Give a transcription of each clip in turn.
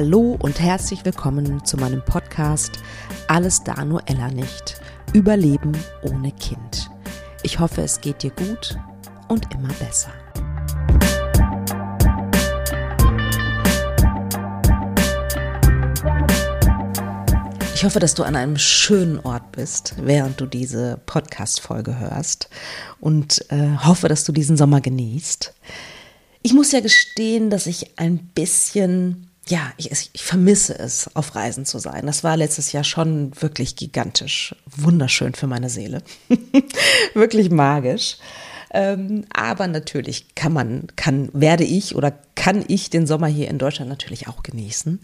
Hallo und herzlich willkommen zu meinem Podcast Alles da nur Ella nicht. Überleben ohne Kind. Ich hoffe, es geht dir gut und immer besser. Ich hoffe, dass du an einem schönen Ort bist, während du diese Podcast-Folge hörst und äh, hoffe, dass du diesen Sommer genießt. Ich muss ja gestehen, dass ich ein bisschen, ja, ich, ich vermisse es, auf Reisen zu sein. Das war letztes Jahr schon wirklich gigantisch, wunderschön für meine Seele, wirklich magisch. Ähm, aber natürlich kann man, kann, werde ich oder kann ich den Sommer hier in Deutschland natürlich auch genießen.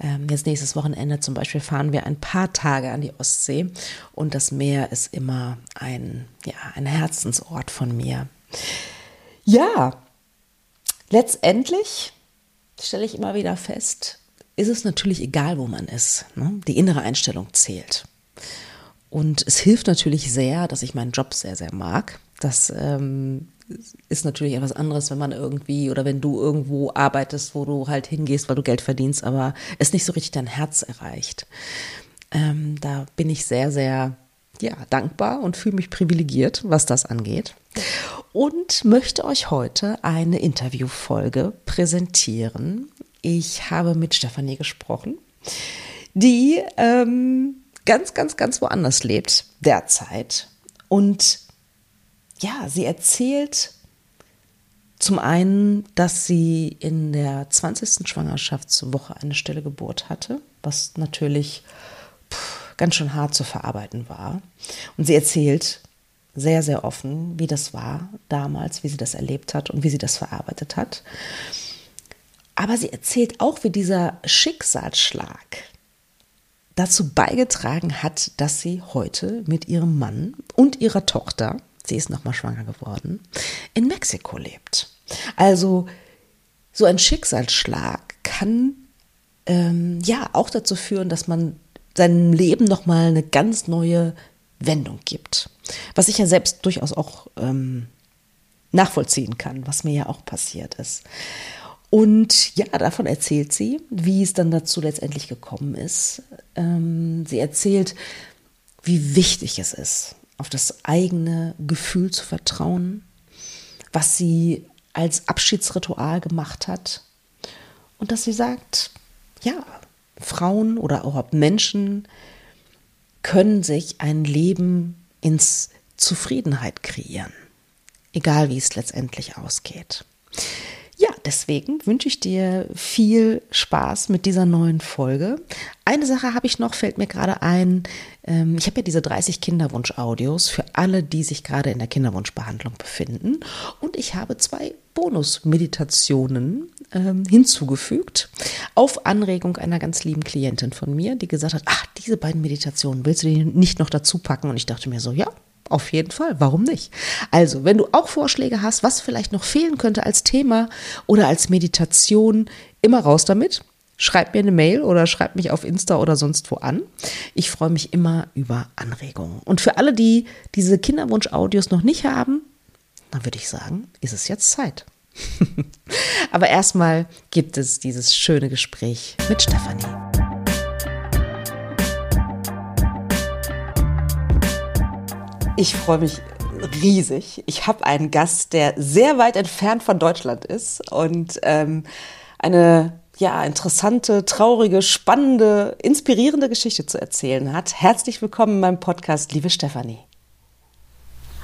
Ähm, jetzt nächstes Wochenende zum Beispiel fahren wir ein paar Tage an die Ostsee und das Meer ist immer ein, ja, ein Herzensort von mir. Ja, letztendlich stelle ich immer wieder fest, ist es natürlich egal, wo man ist. Ne? Die innere Einstellung zählt. Und es hilft natürlich sehr, dass ich meinen Job sehr, sehr mag. Das ähm, ist natürlich etwas anderes, wenn man irgendwie oder wenn du irgendwo arbeitest, wo du halt hingehst, weil du Geld verdienst, aber es nicht so richtig dein Herz erreicht. Ähm, da bin ich sehr, sehr ja, dankbar und fühle mich privilegiert, was das angeht. Und möchte euch heute eine Interviewfolge präsentieren. Ich habe mit Stefanie gesprochen, die ähm, ganz, ganz, ganz woanders lebt derzeit. Und ja, sie erzählt zum einen, dass sie in der 20. Schwangerschaftswoche eine stille Geburt hatte, was natürlich pff, ganz schön hart zu verarbeiten war. Und sie erzählt sehr, sehr offen, wie das war damals, wie sie das erlebt hat und wie sie das verarbeitet hat. Aber sie erzählt auch, wie dieser Schicksalsschlag dazu beigetragen hat, dass sie heute mit ihrem Mann und ihrer Tochter sie ist nochmal schwanger geworden, in Mexiko lebt. Also so ein Schicksalsschlag kann ähm, ja auch dazu führen, dass man seinem Leben nochmal eine ganz neue Wendung gibt. Was ich ja selbst durchaus auch ähm, nachvollziehen kann, was mir ja auch passiert ist. Und ja, davon erzählt sie, wie es dann dazu letztendlich gekommen ist. Ähm, sie erzählt, wie wichtig es ist, auf das eigene Gefühl zu vertrauen, was sie als Abschiedsritual gemacht hat und dass sie sagt, ja, Frauen oder auch Menschen können sich ein Leben ins Zufriedenheit kreieren, egal wie es letztendlich ausgeht. Ja, deswegen wünsche ich dir viel Spaß mit dieser neuen Folge. Eine Sache habe ich noch, fällt mir gerade ein. Ähm, ich habe ja diese 30 Kinderwunsch-Audios für alle, die sich gerade in der Kinderwunschbehandlung befinden. Und ich habe zwei Bonus-Meditationen ähm, hinzugefügt auf Anregung einer ganz lieben Klientin von mir, die gesagt hat, ach, diese beiden Meditationen, willst du die nicht noch dazu packen? Und ich dachte mir so, ja, auf jeden Fall, warum nicht? Also, wenn du auch Vorschläge hast, was vielleicht noch fehlen könnte als Thema oder als Meditation, immer raus damit. Schreib mir eine Mail oder schreib mich auf Insta oder sonst wo an. Ich freue mich immer über Anregungen. Und für alle, die diese Kinderwunsch-Audios noch nicht haben, dann würde ich sagen, ist es jetzt Zeit. Aber erstmal gibt es dieses schöne Gespräch mit Stefanie. Ich freue mich riesig. Ich habe einen Gast, der sehr weit entfernt von Deutschland ist und ähm, eine ja, interessante, traurige, spannende, inspirierende Geschichte zu erzählen hat. Herzlich willkommen in meinem Podcast, liebe Stefanie.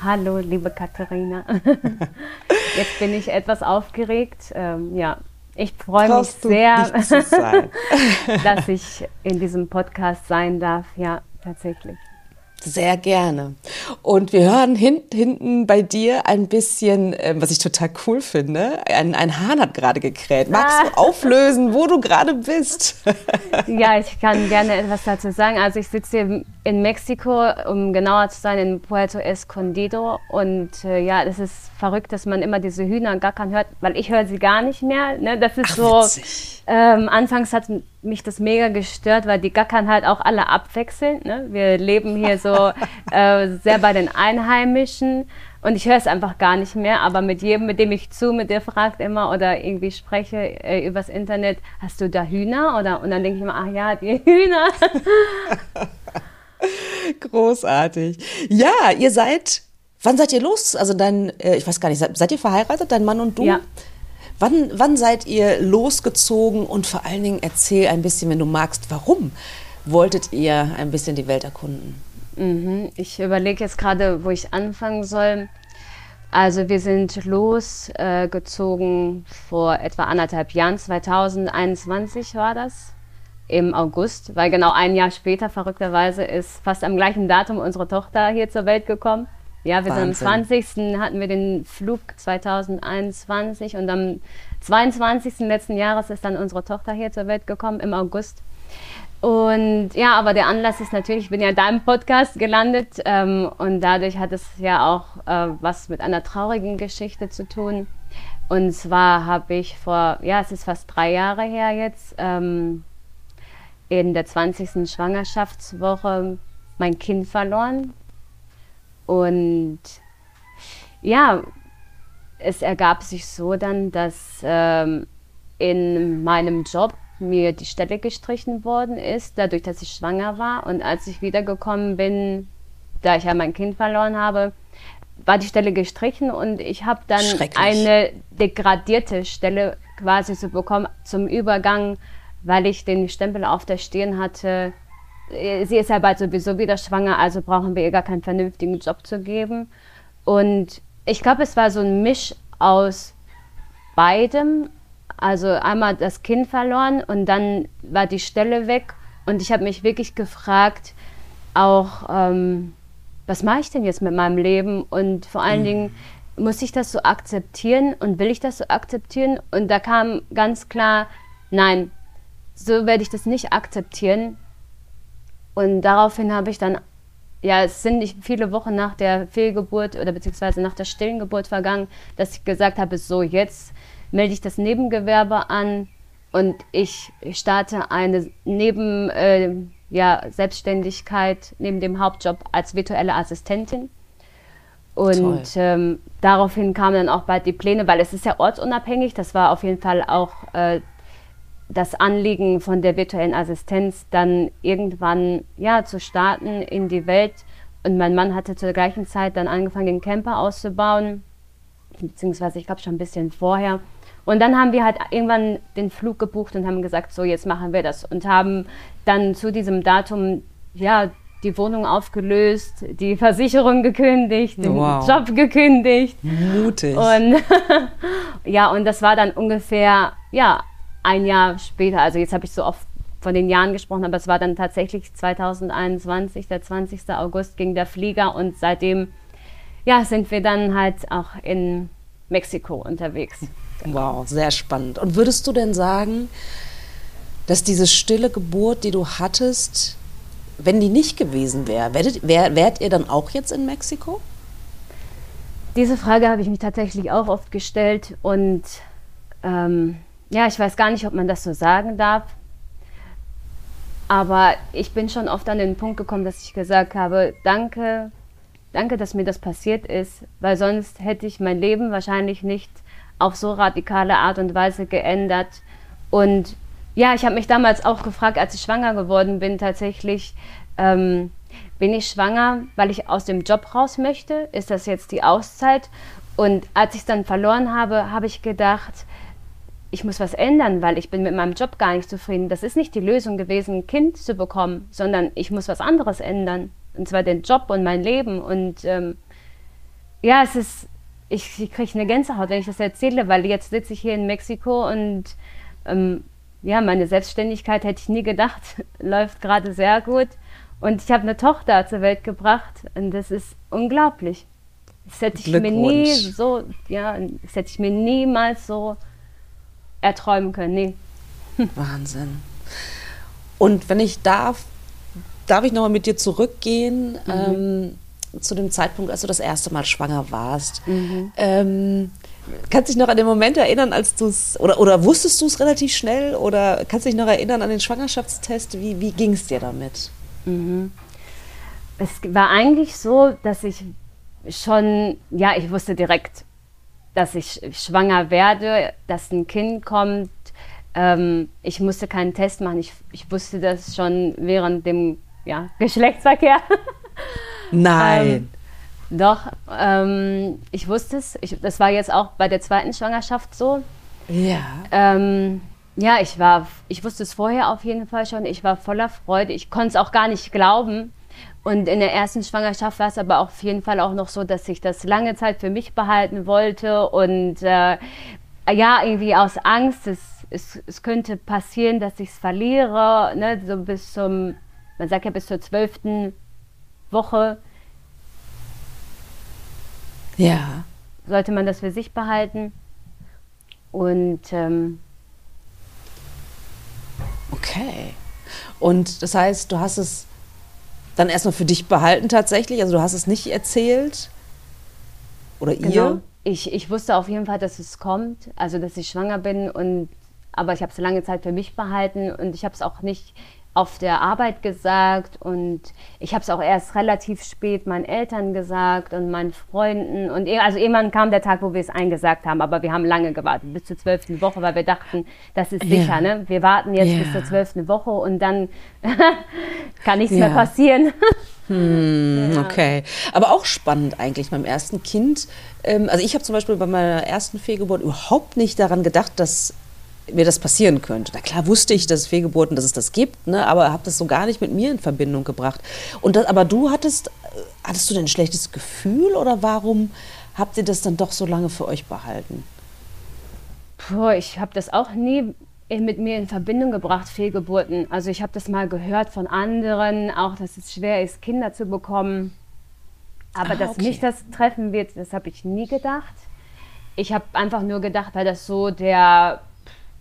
Hallo, liebe Katharina. Jetzt bin ich etwas aufgeregt. Ähm, ja, ich freue mich sehr, dass ich in diesem Podcast sein darf. Ja, tatsächlich. Sehr gerne. Und wir hören hin, hinten bei dir ein bisschen, äh, was ich total cool finde. Ein, ein Hahn hat gerade gekräht. Magst ah. du auflösen, wo du gerade bist? ja, ich kann gerne etwas dazu sagen. Also ich sitze hier in Mexiko, um genauer zu sein, in Puerto Escondido. Und äh, ja, das ist verrückt, dass man immer diese Hühner gar kein hört, weil ich höre sie gar nicht mehr. Ne? Das ist Ach, so. Ähm, anfangs hat mich das mega gestört, weil die gackern halt auch alle abwechselnd. Ne? Wir leben hier so äh, sehr bei den Einheimischen Und ich höre es einfach gar nicht mehr, aber mit jedem, mit dem ich zu, mit der fragt immer oder irgendwie spreche äh, übers Internet, hast du da Hühner? Oder, und dann denke ich immer, ach ja, die Hühner. Großartig. Ja, ihr seid, wann seid ihr los? Also dein, äh, ich weiß gar nicht, seid, seid ihr verheiratet, dein Mann und du? Ja. Wann, wann seid ihr losgezogen und vor allen Dingen erzähl ein bisschen, wenn du magst, warum wolltet ihr ein bisschen die Welt erkunden? Mhm. Ich überlege jetzt gerade, wo ich anfangen soll. Also wir sind losgezogen äh, vor etwa anderthalb Jahren, 2021 war das, im August, weil genau ein Jahr später, verrückterweise, ist fast am gleichen Datum unsere Tochter hier zur Welt gekommen. Ja, wir Wahnsinn. sind am 20. hatten wir den Flug 2021 und am 22. letzten Jahres ist dann unsere Tochter hier zur Welt gekommen im August. Und ja, aber der Anlass ist natürlich, ich bin ja da im Podcast gelandet ähm, und dadurch hat es ja auch äh, was mit einer traurigen Geschichte zu tun. Und zwar habe ich vor, ja, es ist fast drei Jahre her jetzt, ähm, in der 20. Schwangerschaftswoche mein Kind verloren. Und ja, es ergab sich so dann, dass ähm, in meinem Job mir die Stelle gestrichen worden ist, dadurch, dass ich schwanger war. Und als ich wiedergekommen bin, da ich ja mein Kind verloren habe, war die Stelle gestrichen und ich habe dann eine degradierte Stelle quasi so bekommen zum Übergang, weil ich den Stempel auf der Stirn hatte. Sie ist ja bald sowieso wieder schwanger, also brauchen wir ihr gar keinen vernünftigen Job zu geben. Und ich glaube, es war so ein Misch aus beidem, also einmal das Kind verloren und dann war die Stelle weg. Und ich habe mich wirklich gefragt, auch, ähm, was mache ich denn jetzt mit meinem Leben? Und vor allen mhm. Dingen, muss ich das so akzeptieren und will ich das so akzeptieren? Und da kam ganz klar, nein, so werde ich das nicht akzeptieren. Und daraufhin habe ich dann, ja, es sind nicht viele Wochen nach der Fehlgeburt oder beziehungsweise nach der stillen Geburt vergangen, dass ich gesagt habe, so jetzt melde ich das Nebengewerbe an und ich starte eine Neben, äh, ja, Selbstständigkeit neben dem Hauptjob als virtuelle Assistentin. Und ähm, daraufhin kamen dann auch bald die Pläne, weil es ist ja ortsunabhängig. Das war auf jeden Fall auch äh, das Anliegen von der virtuellen Assistenz, dann irgendwann ja zu starten in die Welt. Und mein Mann hatte zur gleichen Zeit dann angefangen, den Camper auszubauen, beziehungsweise ich glaube schon ein bisschen vorher. Und dann haben wir halt irgendwann den Flug gebucht und haben gesagt, so jetzt machen wir das und haben dann zu diesem Datum ja die Wohnung aufgelöst, die Versicherung gekündigt, den wow. Job gekündigt. Mutig. Und ja, und das war dann ungefähr ja ein Jahr später. Also jetzt habe ich so oft von den Jahren gesprochen, aber es war dann tatsächlich 2021, der 20. August ging der Flieger und seitdem ja sind wir dann halt auch in Mexiko unterwegs. Wow, sehr spannend. Und würdest du denn sagen, dass diese stille Geburt, die du hattest, wenn die nicht gewesen wäre, wärt, wär, wärt ihr dann auch jetzt in Mexiko? Diese Frage habe ich mich tatsächlich auch oft gestellt und ähm, ja, ich weiß gar nicht, ob man das so sagen darf. Aber ich bin schon oft an den Punkt gekommen, dass ich gesagt habe, danke, danke, dass mir das passiert ist, weil sonst hätte ich mein Leben wahrscheinlich nicht auf so radikale Art und Weise geändert. Und ja, ich habe mich damals auch gefragt, als ich schwanger geworden bin, tatsächlich, ähm, bin ich schwanger, weil ich aus dem Job raus möchte? Ist das jetzt die Auszeit? Und als ich es dann verloren habe, habe ich gedacht, ich muss was ändern, weil ich bin mit meinem Job gar nicht zufrieden. Das ist nicht die Lösung gewesen, ein Kind zu bekommen, sondern ich muss was anderes ändern. Und zwar den Job und mein Leben. Und ähm, ja, es ist ich, ich kriege eine Gänsehaut, wenn ich das erzähle, weil jetzt sitze ich hier in Mexiko und ähm, ja, meine Selbstständigkeit hätte ich nie gedacht, läuft gerade sehr gut. Und ich habe eine Tochter zur Welt gebracht und das ist unglaublich. Das hätte ich mir nie so, ja, das hätte ich mir niemals so erträumen können. Nee. Wahnsinn. Und wenn ich darf, darf ich nochmal mit dir zurückgehen. Mhm. Ähm, zu dem Zeitpunkt, als du das erste Mal schwanger warst. Mhm. Ähm, kannst du dich noch an den Moment erinnern, als du es, oder, oder wusstest du es relativ schnell, oder kannst du dich noch erinnern an den Schwangerschaftstest? Wie, wie ging es dir damit? Mhm. Es war eigentlich so, dass ich schon, ja, ich wusste direkt, dass ich schwanger werde, dass ein Kind kommt. Ähm, ich musste keinen Test machen. Ich, ich wusste das schon während dem ja, Geschlechtsverkehr. Nein. Ähm, doch, ähm, ich wusste es. Ich, das war jetzt auch bei der zweiten Schwangerschaft so. Ja. Ähm, ja, ich war, ich wusste es vorher auf jeden Fall schon. Ich war voller Freude. Ich konnte es auch gar nicht glauben. Und in der ersten Schwangerschaft war es aber auf jeden Fall auch noch so, dass ich das lange Zeit für mich behalten wollte und äh, ja, irgendwie aus Angst, es, es, es könnte passieren, dass ich es verliere, ne, so bis zum, man sagt ja bis zur zwölften Woche. Ja. Sollte man das für sich behalten. Und ähm, okay. Und das heißt, du hast es dann erstmal für dich behalten tatsächlich? Also du hast es nicht erzählt? Oder genau. ihr? Ich, ich wusste auf jeden Fall, dass es kommt, also dass ich schwanger bin und aber ich habe es lange Zeit für mich behalten und ich habe es auch nicht auf der Arbeit gesagt und ich habe es auch erst relativ spät meinen Eltern gesagt und meinen Freunden und also irgendwann kam der Tag, wo wir es eingesagt haben, aber wir haben lange gewartet, bis zur zwölften Woche, weil wir dachten, das ist sicher, ja. ne? Wir warten jetzt ja. bis zur zwölften Woche und dann kann nichts ja. mehr passieren. Hm, ja. Okay. Aber auch spannend eigentlich beim ersten Kind. Ähm, also ich habe zum Beispiel bei meiner ersten Fehlgeburt überhaupt nicht daran gedacht, dass mir das passieren könnte. Na klar wusste ich, dass es Fehlgeburten, dass es das gibt, ne, aber habe das so gar nicht mit mir in Verbindung gebracht. Und das, aber du hattest, äh, hattest du denn ein schlechtes Gefühl oder warum habt ihr das dann doch so lange für euch behalten? Puh, ich habe das auch nie mit mir in Verbindung gebracht, Fehlgeburten. Also ich habe das mal gehört von anderen, auch dass es schwer ist, Kinder zu bekommen. Aber ah, dass okay. mich das treffen wird, das habe ich nie gedacht. Ich habe einfach nur gedacht, weil das so der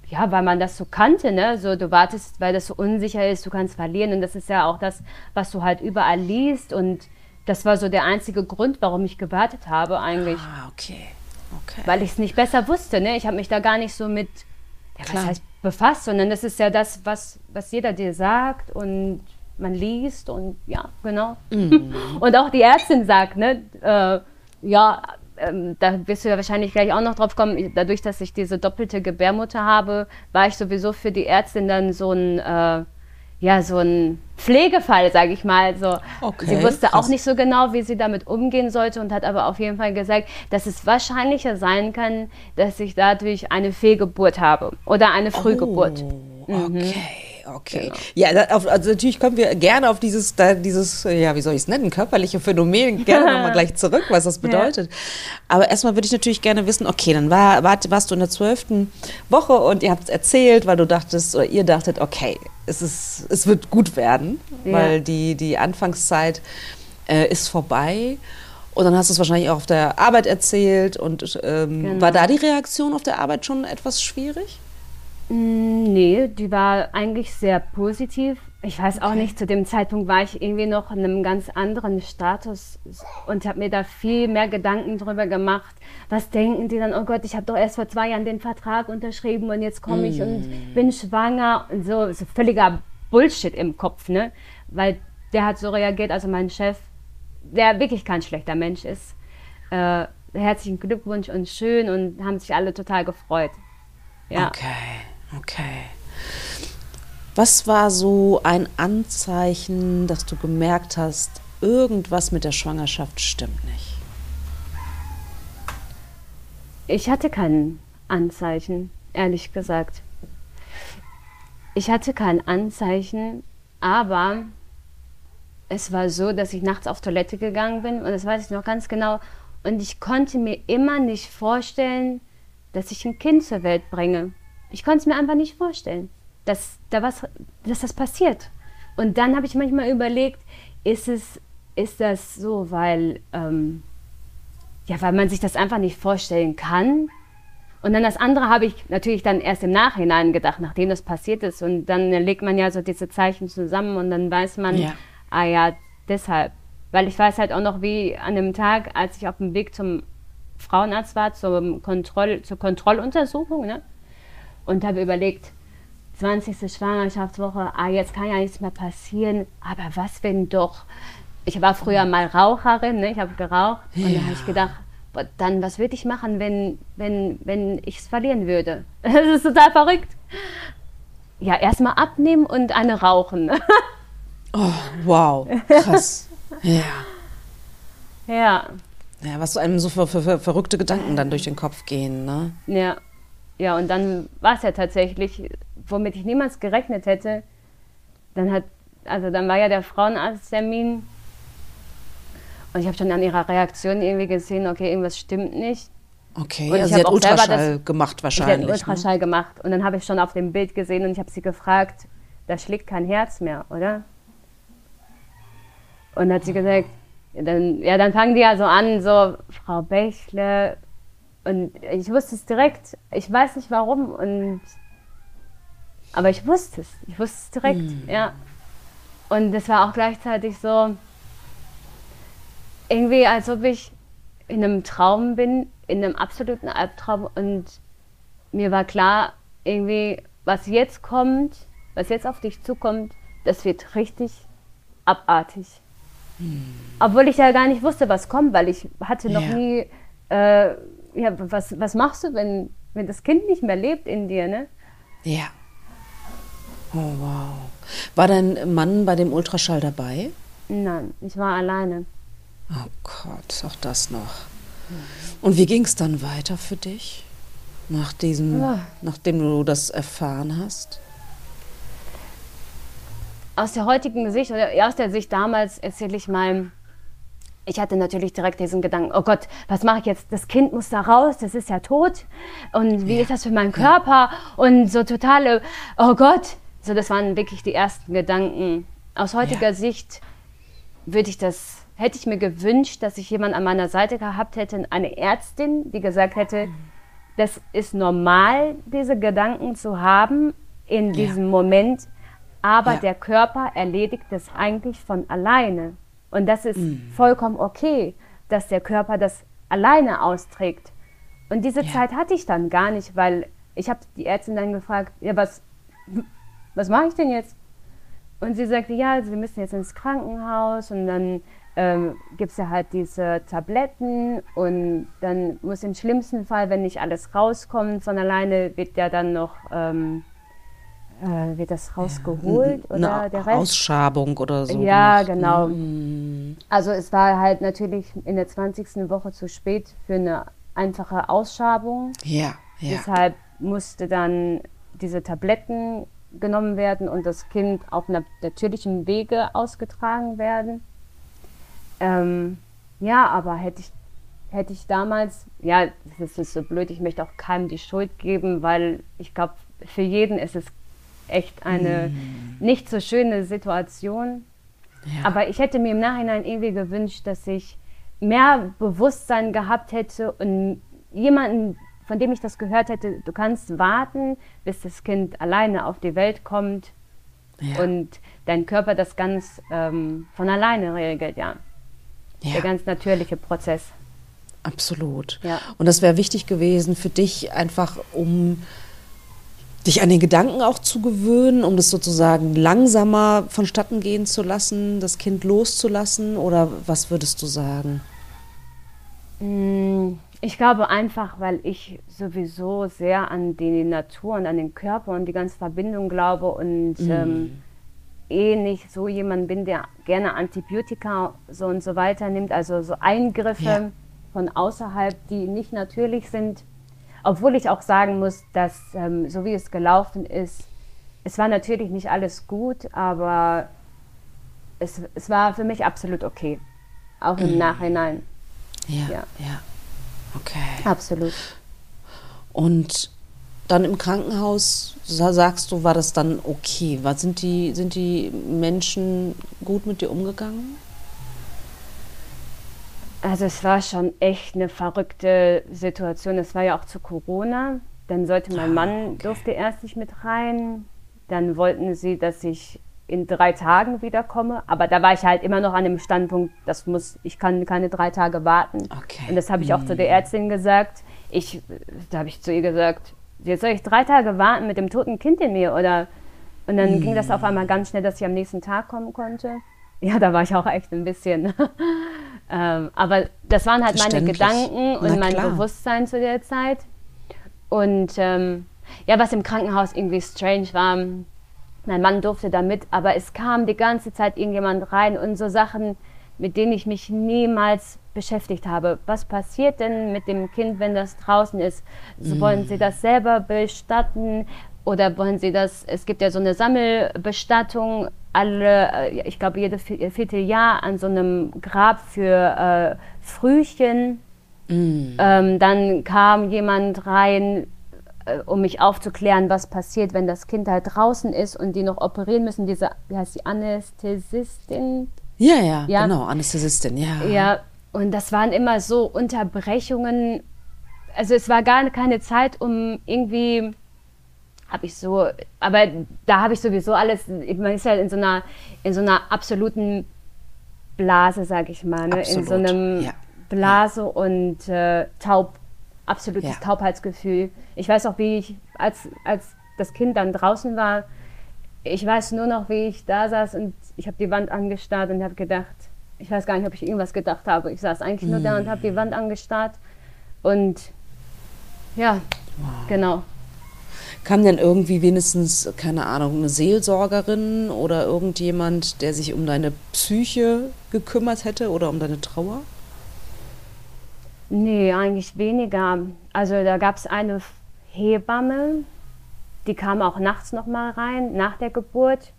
ja, weil man das so kannte, ne? So, du wartest, weil das so unsicher ist, du kannst verlieren. Und das ist ja auch das, was du halt überall liest. Und das war so der einzige Grund, warum ich gewartet habe, eigentlich. Ah, okay. okay. Weil ich es nicht besser wusste, ne? Ich habe mich da gar nicht so mit, ja, was heißt befasst, sondern das ist ja das, was, was jeder dir sagt und man liest und ja, genau. Mhm. Und auch die Ärztin sagt, ne? Äh, ja, ähm, da wirst du ja wahrscheinlich gleich auch noch drauf kommen, dadurch, dass ich diese doppelte Gebärmutter habe, war ich sowieso für die Ärztin dann so ein, äh, ja, so ein Pflegefall, sage ich mal. So. Okay, sie wusste krass. auch nicht so genau, wie sie damit umgehen sollte und hat aber auf jeden Fall gesagt, dass es wahrscheinlicher sein kann, dass ich dadurch eine Fehlgeburt habe oder eine Frühgeburt. Oh, okay. Mhm okay. Genau. Ja, auf, also natürlich kommen wir gerne auf dieses, da, dieses, ja, wie soll ich es nennen, körperliche Phänomen gerne nochmal gleich zurück, was das bedeutet. Ja. Aber erstmal würde ich natürlich gerne wissen, okay, dann war, war, warst du in der zwölften Woche und ihr habt es erzählt, weil du dachtest, oder ihr dachtet, okay, es, ist, es wird gut werden, ja. weil die, die Anfangszeit äh, ist vorbei. Und dann hast du es wahrscheinlich auch auf der Arbeit erzählt. Und ähm, genau. war da die Reaktion auf der Arbeit schon etwas schwierig? Mm, nee, die war eigentlich sehr positiv. Ich weiß auch okay. nicht, zu dem Zeitpunkt war ich irgendwie noch in einem ganz anderen Status und habe mir da viel mehr Gedanken drüber gemacht. Was denken die dann? Oh Gott, ich habe doch erst vor zwei Jahren den Vertrag unterschrieben und jetzt komme ich mm. und bin schwanger. Und so, so völliger Bullshit im Kopf, ne? Weil der hat so reagiert, also mein Chef, der wirklich kein schlechter Mensch ist. Äh, herzlichen Glückwunsch und schön und haben sich alle total gefreut. Ja. Okay. Okay. Was war so ein Anzeichen, dass du gemerkt hast, irgendwas mit der Schwangerschaft stimmt nicht? Ich hatte kein Anzeichen, ehrlich gesagt. Ich hatte kein Anzeichen, aber es war so, dass ich nachts auf Toilette gegangen bin und das weiß ich noch ganz genau. Und ich konnte mir immer nicht vorstellen, dass ich ein Kind zur Welt bringe. Ich konnte es mir einfach nicht vorstellen, dass, da was, dass das passiert. Und dann habe ich manchmal überlegt, ist, es, ist das so, weil, ähm, ja, weil man sich das einfach nicht vorstellen kann? Und dann das andere habe ich natürlich dann erst im Nachhinein gedacht, nachdem das passiert ist. Und dann legt man ja so diese Zeichen zusammen und dann weiß man, ja. ah ja, deshalb. Weil ich weiß halt auch noch, wie an dem Tag, als ich auf dem Weg zum Frauenarzt war, zum Kontroll, zur Kontrolluntersuchung, ne? Und habe überlegt, 20. Schwangerschaftswoche, ah, jetzt kann ja nichts mehr passieren, aber was, wenn doch ich war früher mal Raucherin, ne? ich habe geraucht. Ja. Und da habe ich gedacht, dann was würde ich machen, wenn, wenn, wenn ich es verlieren würde? Das ist total verrückt. Ja, erstmal abnehmen und eine rauchen. oh, wow, krass. ja. Ja. Ja, was einem so für, für, für, verrückte Gedanken dann durch den Kopf gehen, ne? Ja. Ja, und dann war es ja tatsächlich, womit ich niemals gerechnet hätte. Dann hat, also dann war ja der Frauenarzttermin und ich habe schon an ihrer Reaktion irgendwie gesehen, okay, irgendwas stimmt nicht. Okay, und also sie hat Ultraschall das, gemacht wahrscheinlich. Sie hat Ultraschall ne? gemacht. Und dann habe ich schon auf dem Bild gesehen und ich habe sie gefragt, da schlägt kein Herz mehr, oder? Und dann hat sie gesagt, dann, ja, dann fangen die ja so an, so, Frau Bächle. Und ich wusste es direkt. Ich weiß nicht warum. Und, aber ich wusste es. Ich wusste es direkt, hm. ja. Und es war auch gleichzeitig so, irgendwie, als ob ich in einem Traum bin, in einem absoluten Albtraum und mir war klar, irgendwie, was jetzt kommt, was jetzt auf dich zukommt, das wird richtig abartig. Hm. Obwohl ich ja gar nicht wusste, was kommt, weil ich hatte noch ja. nie, äh, ja, was, was machst du, wenn, wenn das Kind nicht mehr lebt in dir, ne? Ja. Oh, wow. War dein Mann bei dem Ultraschall dabei? Nein, ich war alleine. Oh Gott, auch das noch. Und wie ging es dann weiter für dich, nach diesem, ja. nachdem du das erfahren hast? Aus der heutigen Sicht oder aus der Sicht damals erzähle ich mal, ich hatte natürlich direkt diesen Gedanken, oh Gott, was mache ich jetzt? Das Kind muss da raus, das ist ja tot. Und wie ja. ist das für meinen Körper? Und so totale, oh Gott. So, das waren wirklich die ersten Gedanken. Aus heutiger ja. Sicht würde ich das hätte ich mir gewünscht, dass ich jemanden an meiner Seite gehabt hätte, eine Ärztin, die gesagt hätte, das ist normal, diese Gedanken zu haben in diesem ja. Moment, aber der Körper erledigt das eigentlich von alleine. Und das ist mhm. vollkommen okay, dass der Körper das alleine austrägt. Und diese ja. Zeit hatte ich dann gar nicht, weil ich habe die Ärztin dann gefragt, ja, was, was mache ich denn jetzt? Und sie sagte, ja, Sie müssen jetzt ins Krankenhaus und dann ähm, gibt es ja halt diese Tabletten und dann muss im schlimmsten Fall, wenn nicht alles rauskommt von alleine, wird ja dann noch ähm, äh, wird das rausgeholt ja, oder eine der Rest? Ausschabung oder so. Ja, gemacht. genau. Mhm. Also es war halt natürlich in der 20. Woche zu spät für eine einfache Ausschabung. Ja, ja. Deshalb musste dann diese Tabletten genommen werden und das Kind auf natürlichem Wege ausgetragen werden. Ähm, ja, aber hätte ich, hätte ich damals, ja, das ist so blöd, ich möchte auch keinem die Schuld geben, weil ich glaube, für jeden ist es echt eine mm. nicht so schöne Situation. Ja. Aber ich hätte mir im Nachhinein irgendwie gewünscht, dass ich mehr Bewusstsein gehabt hätte und jemanden, von dem ich das gehört hätte, du kannst warten, bis das Kind alleine auf die Welt kommt ja. und dein Körper das ganz ähm, von alleine regelt, ja ja. der ganz natürliche Prozess. Absolut. Ja. Und das wäre wichtig gewesen für dich, einfach um dich an den Gedanken auch zu gewöhnen, um das sozusagen langsamer vonstatten gehen zu lassen, das Kind loszulassen? Oder was würdest du sagen? Mm, ich glaube einfach, weil ich sowieso sehr an die Natur und an den Körper und die ganze Verbindung glaube und mm. ähm, eh nicht so jemand bin, der gerne Antibiotika so und so weiter nimmt, also so Eingriffe ja. von außerhalb, die nicht natürlich sind. Obwohl ich auch sagen muss, dass ähm, so wie es gelaufen ist, es war natürlich nicht alles gut, aber es, es war für mich absolut okay. Auch im mhm. Nachhinein. Ja, ja, ja. Okay. Absolut. Und dann im Krankenhaus, sagst du, war das dann okay? War, sind, die, sind die Menschen gut mit dir umgegangen? Also es war schon echt eine verrückte Situation. Es war ja auch zu Corona. Dann sollte mein ah, Mann okay. durfte erst nicht mit rein. Dann wollten sie, dass ich in drei Tagen wiederkomme. Aber da war ich halt immer noch an dem Standpunkt, das muss, ich kann keine drei Tage warten. Okay. Und das habe ich auch zu der hm. Ärztin gesagt. Ich, da habe ich zu ihr gesagt, jetzt soll ich drei Tage warten mit dem toten Kind in mir oder und dann mm. ging das auf einmal ganz schnell, dass ich am nächsten Tag kommen konnte. ja, da war ich auch echt ein bisschen. ähm, aber das waren halt meine Gedanken und mein Bewusstsein zu der Zeit. Und ähm, ja, was im Krankenhaus irgendwie strange war, mein Mann durfte da mit, aber es kam die ganze Zeit irgendjemand rein und so Sachen, mit denen ich mich niemals beschäftigt habe. Was passiert denn mit dem Kind, wenn das draußen ist? So, wollen Sie das selber bestatten oder wollen Sie das? Es gibt ja so eine Sammelbestattung alle, äh, ich glaube, jedes Vierteljahr an so einem Grab für äh, Frühchen. Mm. Ähm, dann kam jemand rein, äh, um mich aufzuklären, was passiert, wenn das Kind halt draußen ist und die noch operieren müssen. Diese, wie heißt die, Anästhesistin? Ja, ja, ja, genau, Anästhesistin, ja. Ja, und das waren immer so Unterbrechungen. Also es war gar keine Zeit, um irgendwie habe ich so, aber da habe ich sowieso alles, man ist ja in so einer, in so einer absoluten Blase, sage ich mal, ne? in so einem ja. Blase ja. und äh, taub, absolutes ja. Taubheitsgefühl. Ich weiß auch, wie ich, als, als das Kind dann draußen war, ich weiß nur noch, wie ich da saß und ich habe die Wand angestarrt und habe gedacht, ich weiß gar nicht, ob ich irgendwas gedacht habe. Ich saß eigentlich nur da und habe die Wand angestarrt und ja, wow. genau. Kam denn irgendwie wenigstens, keine Ahnung, eine Seelsorgerin oder irgendjemand, der sich um deine Psyche gekümmert hätte oder um deine Trauer? Nee, eigentlich weniger. Also da gab es eine Hebamme, die kam auch nachts noch mal rein, nach der Geburt.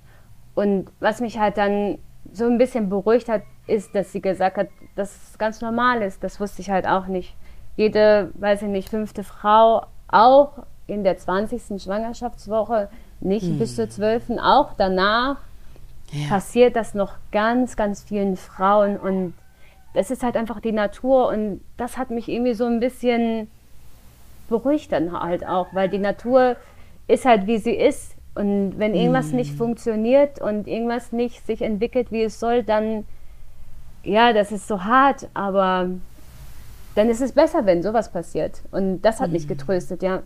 Und was mich halt dann so ein bisschen beruhigt hat, ist, dass sie gesagt hat, dass es ganz normal ist. Das wusste ich halt auch nicht. Jede, weiß ich nicht, fünfte Frau auch in der 20. Schwangerschaftswoche, nicht hm. bis zur 12. Auch danach ja. passiert das noch ganz, ganz vielen Frauen. Und das ist halt einfach die Natur. Und das hat mich irgendwie so ein bisschen beruhigt dann halt auch, weil die Natur ist halt, wie sie ist. Und wenn irgendwas hm. nicht funktioniert und irgendwas nicht sich entwickelt, wie es soll, dann, ja, das ist so hart, aber dann ist es besser, wenn sowas passiert. Und das hat hm. mich getröstet, ja.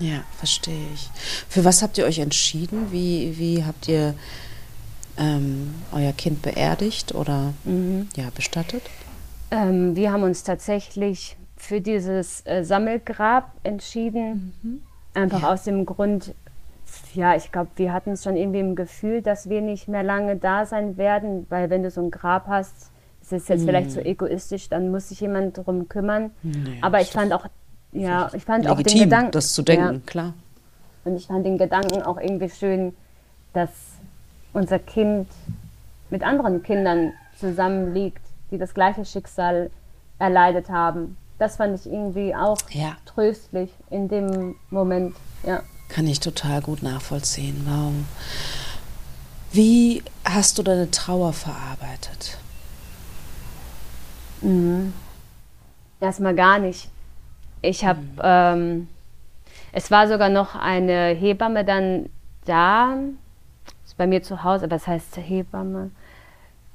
Ja, verstehe ich. Für was habt ihr euch entschieden? Wie, wie habt ihr ähm, euer Kind beerdigt oder mhm. ja, bestattet? Ähm, wir haben uns tatsächlich für dieses äh, Sammelgrab entschieden. Mhm. Einfach ja. aus dem Grund, ja, ich glaube, wir hatten es schon irgendwie im Gefühl, dass wir nicht mehr lange da sein werden, weil wenn du so ein Grab hast, ist es jetzt mhm. vielleicht so egoistisch, dann muss sich jemand darum kümmern. Nee, Aber ich fand auch ja, ich fand legitim, auch den Gedanken, das zu denken, ja. klar. Und ich fand den Gedanken auch irgendwie schön, dass unser Kind mit anderen Kindern zusammenliegt, die das gleiche Schicksal erleidet haben. Das fand ich irgendwie auch ja. tröstlich in dem Moment. Ja. Kann ich total gut nachvollziehen. Warum? Wie hast du deine Trauer verarbeitet? Mhm. Erstmal gar nicht. Ich habe, ähm, es war sogar noch eine Hebamme dann da, ist bei mir zu Hause, was heißt Hebamme?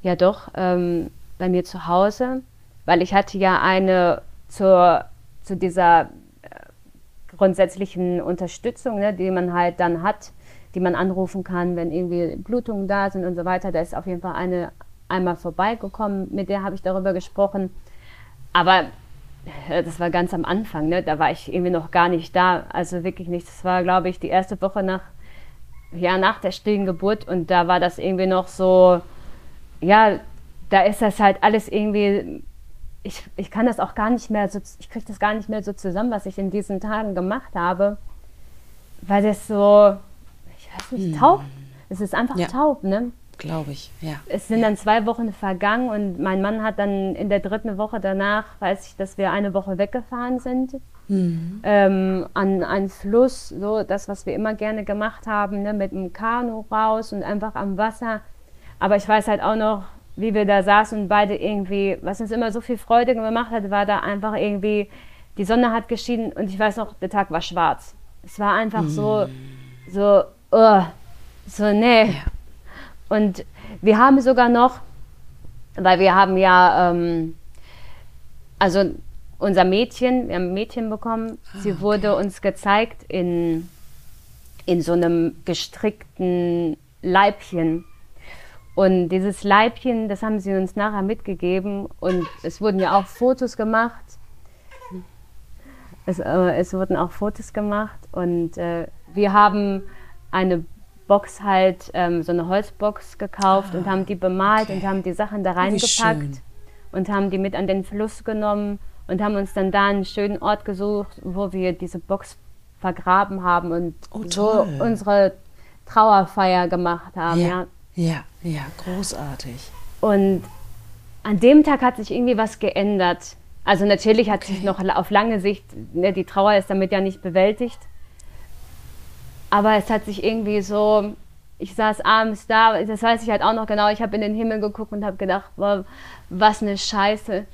Ja doch, ähm, bei mir zu Hause, weil ich hatte ja eine zur, zu dieser äh, grundsätzlichen Unterstützung, ne, die man halt dann hat, die man anrufen kann, wenn irgendwie Blutungen da sind und so weiter. Da ist auf jeden Fall eine einmal vorbeigekommen, mit der habe ich darüber gesprochen. Aber das war ganz am Anfang, ne? da war ich irgendwie noch gar nicht da, also wirklich nicht. Das war, glaube ich, die erste Woche nach, ja, nach der stillen Geburt und da war das irgendwie noch so, ja, da ist das halt alles irgendwie, ich, ich kann das auch gar nicht mehr so, ich kriege das gar nicht mehr so zusammen, was ich in diesen Tagen gemacht habe, weil das so, ich weiß nicht, hm. taub, es ist einfach ja. taub, ne? Glaube ich, ja. Es sind ja. dann zwei Wochen vergangen und mein Mann hat dann in der dritten Woche danach, weiß ich, dass wir eine Woche weggefahren sind. Mhm. Ähm, an einen Fluss, so das, was wir immer gerne gemacht haben, ne, mit dem Kanu raus und einfach am Wasser. Aber ich weiß halt auch noch, wie wir da saßen und beide irgendwie, was uns immer so viel Freude gemacht hat, war da einfach irgendwie, die Sonne hat geschienen und ich weiß noch, der Tag war schwarz. Es war einfach mhm. so, so, uh, so, nee. Ja. Und wir haben sogar noch, weil wir haben ja, ähm, also unser Mädchen, wir haben ein Mädchen bekommen, ah, sie wurde okay. uns gezeigt in, in so einem gestrickten Leibchen. Und dieses Leibchen, das haben sie uns nachher mitgegeben und es wurden ja auch Fotos gemacht. Es, äh, es wurden auch Fotos gemacht und äh, wir haben eine Box halt, ähm, so eine Holzbox gekauft ah, und haben die bemalt okay. und haben die Sachen da reingepackt und haben die mit an den Fluss genommen und haben uns dann da einen schönen Ort gesucht, wo wir diese Box vergraben haben und oh, so unsere Trauerfeier gemacht haben. Ja, ja, ja, ja, großartig. Und an dem Tag hat sich irgendwie was geändert. Also natürlich hat okay. sich noch auf lange Sicht, ne, die Trauer ist damit ja nicht bewältigt. Aber es hat sich irgendwie so, ich saß abends da, das weiß ich halt auch noch genau, ich habe in den Himmel geguckt und habe gedacht, wow, was eine Scheiße.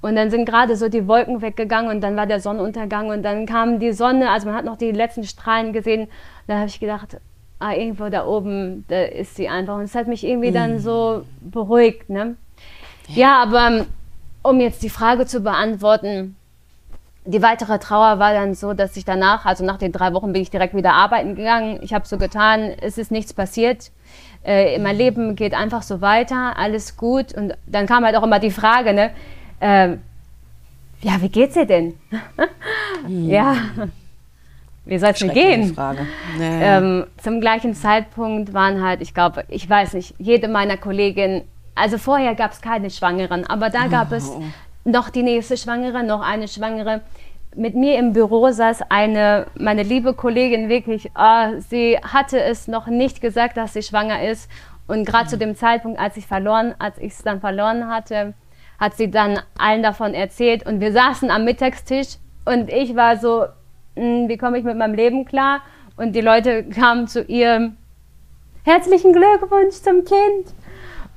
Und dann sind gerade so die Wolken weggegangen und dann war der Sonnenuntergang und dann kam die Sonne, also man hat noch die letzten Strahlen gesehen. Und dann habe ich gedacht, ah, irgendwo da oben, da ist sie einfach. Und es hat mich irgendwie mm. dann so beruhigt. Ne? Ja. ja, aber um jetzt die Frage zu beantworten, die weitere Trauer war dann so, dass ich danach, also nach den drei Wochen bin ich direkt wieder arbeiten gegangen. Ich habe so getan, es ist nichts passiert. Äh, mein Leben geht einfach so weiter, alles gut. Und dann kam halt auch immer die Frage, ne, äh, ja, wie geht's dir denn? hm. Ja, wie soll es mir gehen? Frage. Nee. Ähm, zum gleichen Zeitpunkt waren halt, ich glaube, ich weiß nicht, jede meiner Kolleginnen, also vorher gab es keine Schwangeren, aber da gab oh. es noch die nächste Schwangere, noch eine Schwangere. Mit mir im Büro saß eine, meine liebe Kollegin wirklich, oh, sie hatte es noch nicht gesagt, dass sie schwanger ist. Und gerade mhm. zu dem Zeitpunkt, als ich verloren, als ich es dann verloren hatte, hat sie dann allen davon erzählt. Und wir saßen am Mittagstisch und ich war so, hm, wie komme ich mit meinem Leben klar? Und die Leute kamen zu ihr, herzlichen Glückwunsch zum Kind.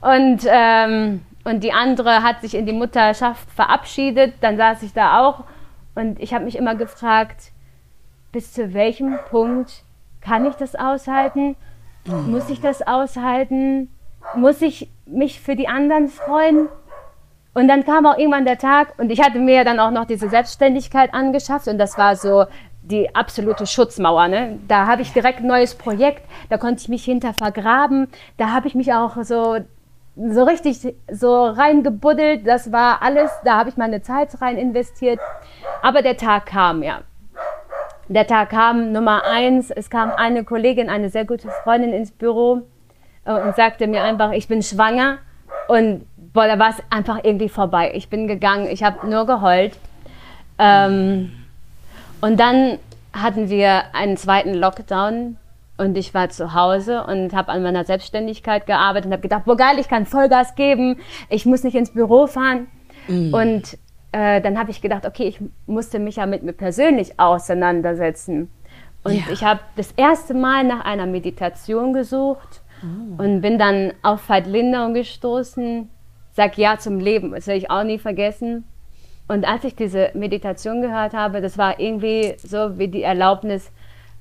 Und ähm, und die andere hat sich in die Mutterschaft verabschiedet. Dann saß ich da auch und ich habe mich immer gefragt, bis zu welchem Punkt kann ich das aushalten? Muss ich das aushalten? Muss ich mich für die anderen freuen? Und dann kam auch irgendwann der Tag und ich hatte mir dann auch noch diese Selbstständigkeit angeschafft und das war so die absolute Schutzmauer. Ne? Da habe ich direkt ein neues Projekt, da konnte ich mich hinter vergraben, da habe ich mich auch so so richtig so reingebuddelt. Das war alles, da habe ich meine Zeit rein investiert. Aber der Tag kam, ja. Der Tag kam, Nummer eins, es kam eine Kollegin, eine sehr gute Freundin ins Büro äh, und sagte mir einfach, ich bin schwanger. Und boah, da war es einfach irgendwie vorbei. Ich bin gegangen, ich habe nur geheult. Ähm, und dann hatten wir einen zweiten Lockdown und ich war zu Hause und habe an meiner Selbstständigkeit gearbeitet und habe gedacht, boah geil, ich kann Vollgas geben, ich muss nicht ins Büro fahren. Mm. Und äh, dann habe ich gedacht, okay, ich musste mich ja mit mir persönlich auseinandersetzen. Und ja. ich habe das erste Mal nach einer Meditation gesucht oh. und bin dann auf Veit Lindau gestoßen. Sag Ja zum Leben, das werde ich auch nie vergessen. Und als ich diese Meditation gehört habe, das war irgendwie so wie die Erlaubnis,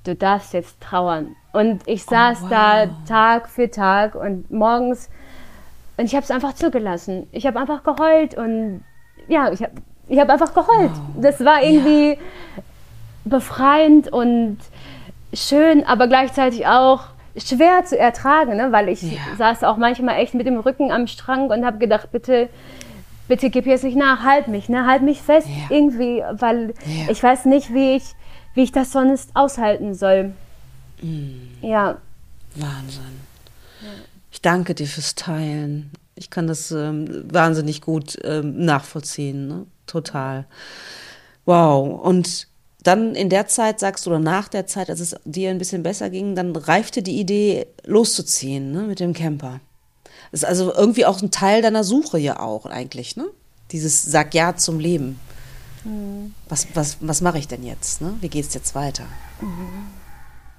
du darfst jetzt trauern. Und ich saß oh, wow. da Tag für Tag und morgens und ich habe es einfach zugelassen. Ich habe einfach geheult und ja, ich habe ich hab einfach geheult. Wow. Das war irgendwie ja. befreiend und schön, aber gleichzeitig auch schwer zu ertragen, ne? weil ich ja. saß auch manchmal echt mit dem Rücken am Strang und habe gedacht, bitte, bitte gib jetzt nicht nach, halt mich, ne? halt mich fest ja. irgendwie, weil ich weiß nicht, wie ich, wie ich das sonst aushalten soll. Mhm. Ja. Wahnsinn. Ja. Ich danke dir fürs Teilen. Ich kann das ähm, wahnsinnig gut ähm, nachvollziehen. Ne? Total. Wow. Und dann in der Zeit, sagst du, oder nach der Zeit, als es dir ein bisschen besser ging, dann reifte die Idee, loszuziehen ne, mit dem Camper. Das ist also irgendwie auch ein Teil deiner Suche ja auch eigentlich, ne? Dieses Sag Ja zum Leben. Mhm. Was, was, was mache ich denn jetzt? Ne? Wie geht es jetzt weiter? Mhm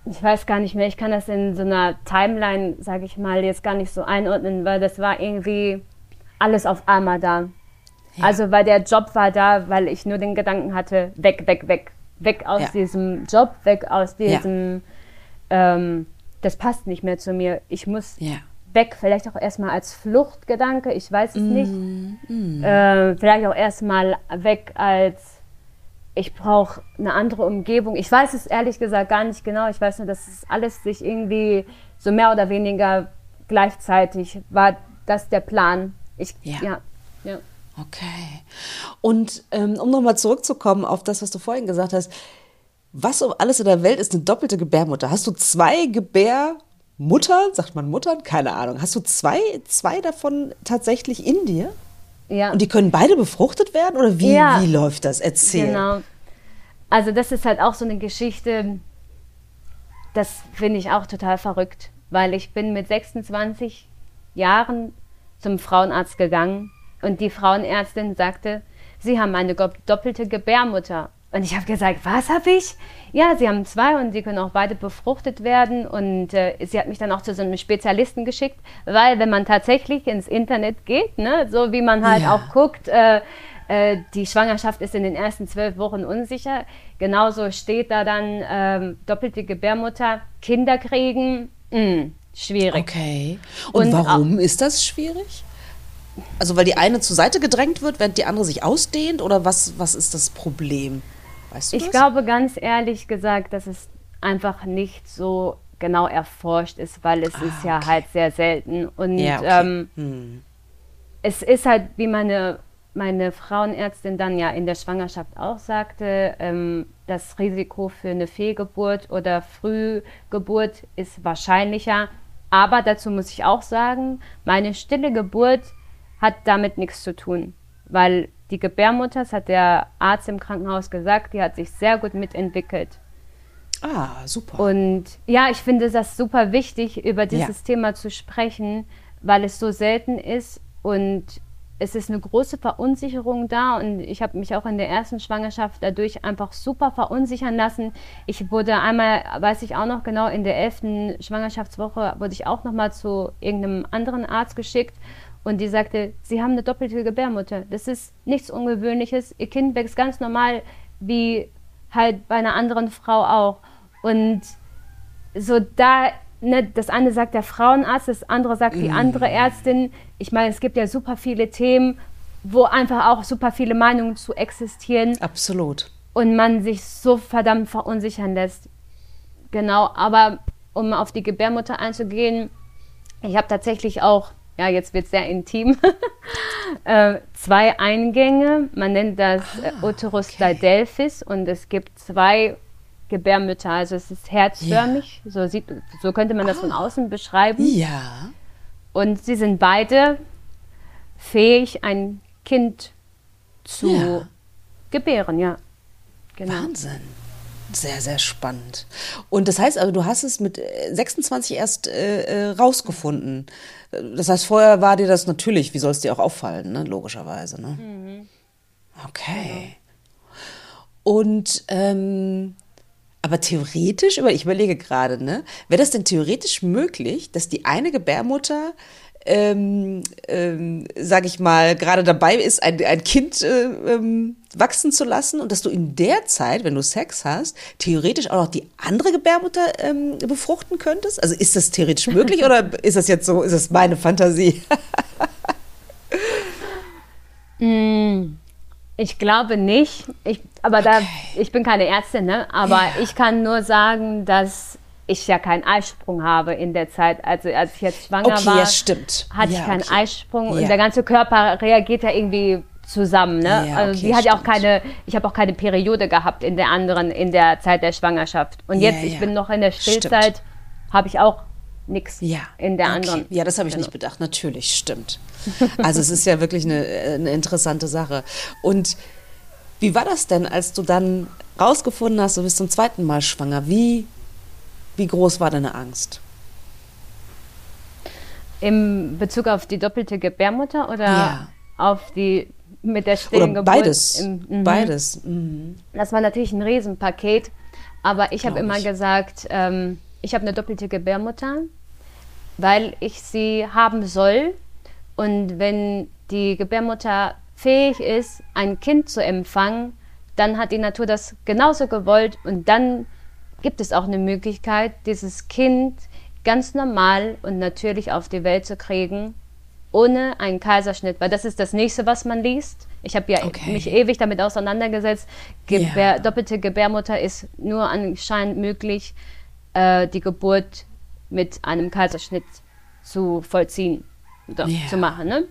ich weiß gar nicht mehr, ich kann das in so einer Timeline, sage ich mal, jetzt gar nicht so einordnen, weil das war irgendwie alles auf einmal da. Ja. Also weil der Job war da, weil ich nur den Gedanken hatte, weg, weg, weg, weg aus ja. diesem Job, weg aus diesem, ja. ähm, das passt nicht mehr zu mir. Ich muss weg, vielleicht auch erstmal als Fluchtgedanke, ich weiß es mm, nicht. Mm. Äh, vielleicht auch erstmal weg als ich brauche eine andere Umgebung. Ich weiß es ehrlich gesagt gar nicht genau. Ich weiß nur, dass es alles sich irgendwie so mehr oder weniger gleichzeitig war das der Plan. Ich, Ja. ja. ja. Okay. Und ähm, um nochmal zurückzukommen auf das, was du vorhin gesagt hast, was um alles in der Welt ist eine doppelte Gebärmutter? Hast du zwei Gebärmuttern, sagt man Muttern? Keine Ahnung. Hast du zwei, zwei davon tatsächlich in dir? ja. Und die können beide befruchtet werden? Oder wie, Ja. wie läuft das? Erzähl. Genau. Also das ist halt auch so eine Geschichte, das finde ich auch total verrückt, weil ich bin mit 26 Jahren zum Frauenarzt gegangen und die Frauenärztin sagte, Sie haben eine doppelte Gebärmutter. Und ich habe gesagt, was habe ich? Ja, Sie haben zwei und Sie können auch beide befruchtet werden. Und äh, sie hat mich dann auch zu so einem Spezialisten geschickt, weil wenn man tatsächlich ins Internet geht, ne, so wie man halt Ja. auch guckt, äh, äh, die Schwangerschaft ist in den ersten zwölf Wochen unsicher. Genauso steht da dann ähm, doppelte Gebärmutter, Kinder kriegen, mh, schwierig. Okay. Und, Und warum ist das schwierig? Also weil die eine zur Seite gedrängt wird, während die andere sich ausdehnt? Oder was, was ist das Problem? Weißt du Ich das? glaube ganz ehrlich gesagt, dass es einfach nicht so genau erforscht ist, weil es ist ja okay. halt sehr selten. Und Ja, okay. ähm, Hm. es ist halt, wie meine, meine Frauenärztin dann ja in der Schwangerschaft auch sagte, ähm, das Risiko für eine Fehlgeburt oder Frühgeburt ist wahrscheinlicher. Aber dazu muss ich auch sagen, meine stille Geburt hat damit nichts zu tun, weil die Gebärmutter, das hat der Arzt im Krankenhaus gesagt, die hat sich sehr gut mitentwickelt. Ah, super. Und ja, ich finde das super wichtig, über dieses Ja. Thema zu sprechen, weil es so selten ist und es ist eine große Verunsicherung da und ich habe mich auch in der ersten Schwangerschaft dadurch einfach super verunsichern lassen. Ich wurde einmal, weiß ich auch noch genau, in der elften Schwangerschaftswoche wurde ich auch nochmal zu irgendeinem anderen Arzt geschickt und die sagte, Sie haben eine doppelte Gebärmutter. Das ist nichts Ungewöhnliches. Ihr Kind wächst ganz normal wie halt bei einer anderen Frau auch. Und so da, ne, das eine sagt der Frauenarzt, das andere sagt die andere Ärztin. Ich meine, es gibt ja super viele Themen, wo einfach auch super viele Meinungen zu existieren Absolut. und man sich so verdammt verunsichern lässt. Genau, aber um auf die Gebärmutter einzugehen, ich habe tatsächlich auch, ja, jetzt wird es sehr intim, äh, zwei Eingänge. Man nennt das äh, Uterus okay. didelphys und es gibt zwei Gebärmütter. Also es ist herzförmig, so, sieht, so könnte man das von außen beschreiben. Ja. Und sie sind beide fähig, ein Kind zu Ja. gebären, ja. Genau. Wahnsinn. Sehr, sehr spannend. Und das heißt also, du hast es mit äh, 26 erst äh, äh, rausgefunden. Das heißt, vorher war dir das natürlich, wie soll es dir auch auffallen, ne? logischerweise. Ne? Mhm. Okay. Und, ähm, aber theoretisch, ich überlege gerade, ne, wäre das denn theoretisch möglich, dass die eine Gebärmutter, ähm, ähm, sage ich mal, gerade dabei ist, ein, ein Kind äh, ähm, wachsen zu lassen und dass du in der Zeit, wenn du Sex hast, theoretisch auch noch die andere Gebärmutter ähm, befruchten könntest? Also ist das theoretisch möglich oder ist das jetzt so, ist das meine Fantasie? Ich glaube nicht. Ich, aber da, ich bin keine Ärztin, ne? aber Ja. ich kann nur sagen, dass ich ja keinen Eisprung habe in der Zeit. Also als ich jetzt schwanger Okay, war, ja, stimmt. hatte Ja, ich keinen okay. Eisprung Ja. und der ganze Körper reagiert ja irgendwie zusammen. Ne? Ja, also okay, die hat ja auch keine, ich habe auch keine Periode gehabt in der anderen, in der Zeit der Schwangerschaft. Und jetzt, ich bin noch in der. Stillzeit, habe ich auch nichts Ja, in der okay. anderen. Ja, das habe ich Genau. nicht bedacht. Natürlich, stimmt. Also es ist ja wirklich eine, eine interessante Sache. Und wie war das denn, als du dann rausgefunden hast, du bist zum zweiten Mal schwanger? Wie, wie groß war deine Angst? Im Bezug auf die doppelte Gebärmutter oder Ja. auf die mit der stillen Oder Geburt? beides? Im- mhm. Beides. Mhm. Das war natürlich ein Riesenpaket, aber ich habe immer gesagt, ähm, ich habe eine doppelte Gebärmutter, weil ich sie haben soll. Und wenn die Gebärmutter fähig ist, ein Kind zu empfangen, dann hat die Natur das genauso gewollt und dann gibt es auch eine Möglichkeit, dieses Kind ganz normal und natürlich auf die Welt zu kriegen, ohne einen Kaiserschnitt, weil das ist das nächste, was man liest. Ich habe ja Okay. mich ewig damit auseinandergesetzt. Gebär, Ja. Doppelte Gebärmutter ist nur anscheinend möglich, äh, die Geburt mit einem Kaiserschnitt zu vollziehen, yeah. zu machen. Ne?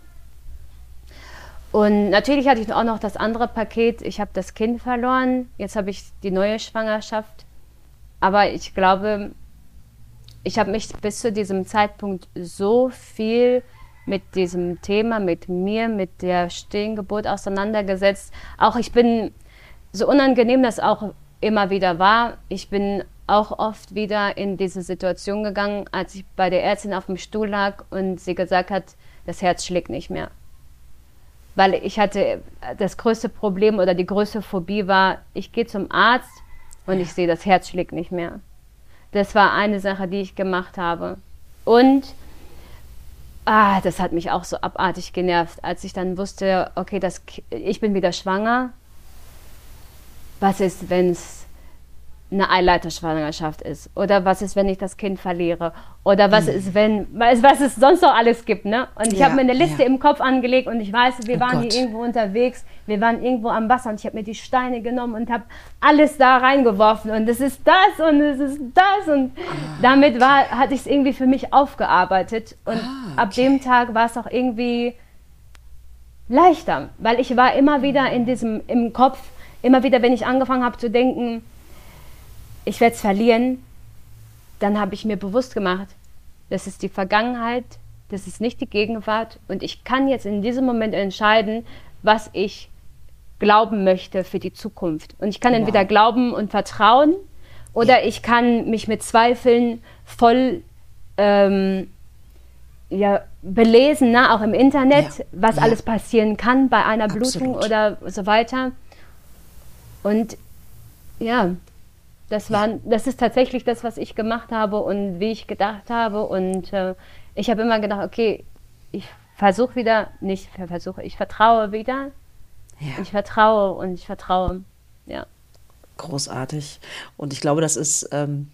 Und natürlich hatte ich auch noch das andere Paket. Ich habe das Kind verloren. Jetzt habe ich die neue Schwangerschaft. Aber ich glaube, ich habe mich bis zu diesem Zeitpunkt so viel mit diesem Thema, mit mir, mit der Stehengeburt auseinandergesetzt. Auch ich bin, so unangenehm das auch immer wieder war, ich bin auch oft wieder in diese Situation gegangen, als ich bei der Ärztin auf dem Stuhl lag und sie gesagt hat, das Herz schlägt nicht mehr weil ich hatte das größte Problem oder die größte Phobie war, ich gehe zum Arzt und ich sehe, das Herz schlägt nicht mehr. Das war eine Sache, die ich gemacht habe. Und ah, das hat mich auch so abartig genervt, als ich dann wusste, okay, das, ich bin wieder schwanger. Was ist, wenn es eine Eileiterschwangerschaft ist? Oder was ist, wenn ich das Kind verliere? Oder was mhm. ist, wenn, was, was es sonst noch alles gibt, ne? Und ich ja, habe mir eine Liste ja. im Kopf angelegt und ich weiß, wir oh waren Gott. hier irgendwo unterwegs, wir waren irgendwo am Wasser und ich habe mir die Steine genommen und habe alles da reingeworfen und es ist das und es ist das und ah, damit war, hatte ich es irgendwie für mich aufgearbeitet und ah, okay. ab dem Tag war es auch irgendwie leichter, weil ich war immer wieder in diesem, im Kopf, immer wieder, wenn ich angefangen habe zu denken, ich werde es verlieren, dann habe ich mir bewusst gemacht, das ist die Vergangenheit, das ist nicht die Gegenwart und ich kann jetzt in diesem Moment entscheiden, was ich glauben möchte für die Zukunft. Und ich kann wow. entweder glauben und vertrauen oder ich kann mich mit Zweifeln voll ähm, ja, belesen, ne? auch im Internet, ja. was ja. alles passieren kann bei einer Absolut. Blutung oder so weiter. Und ja, das, war, das ist tatsächlich das, was ich gemacht habe und wie ich gedacht habe. Und äh, ich habe immer gedacht, okay, ich versuche wieder, nicht versuche, ich vertraue wieder. Ja. Ich vertraue und ich vertraue. Ja. Großartig. Und ich glaube, das ist ähm,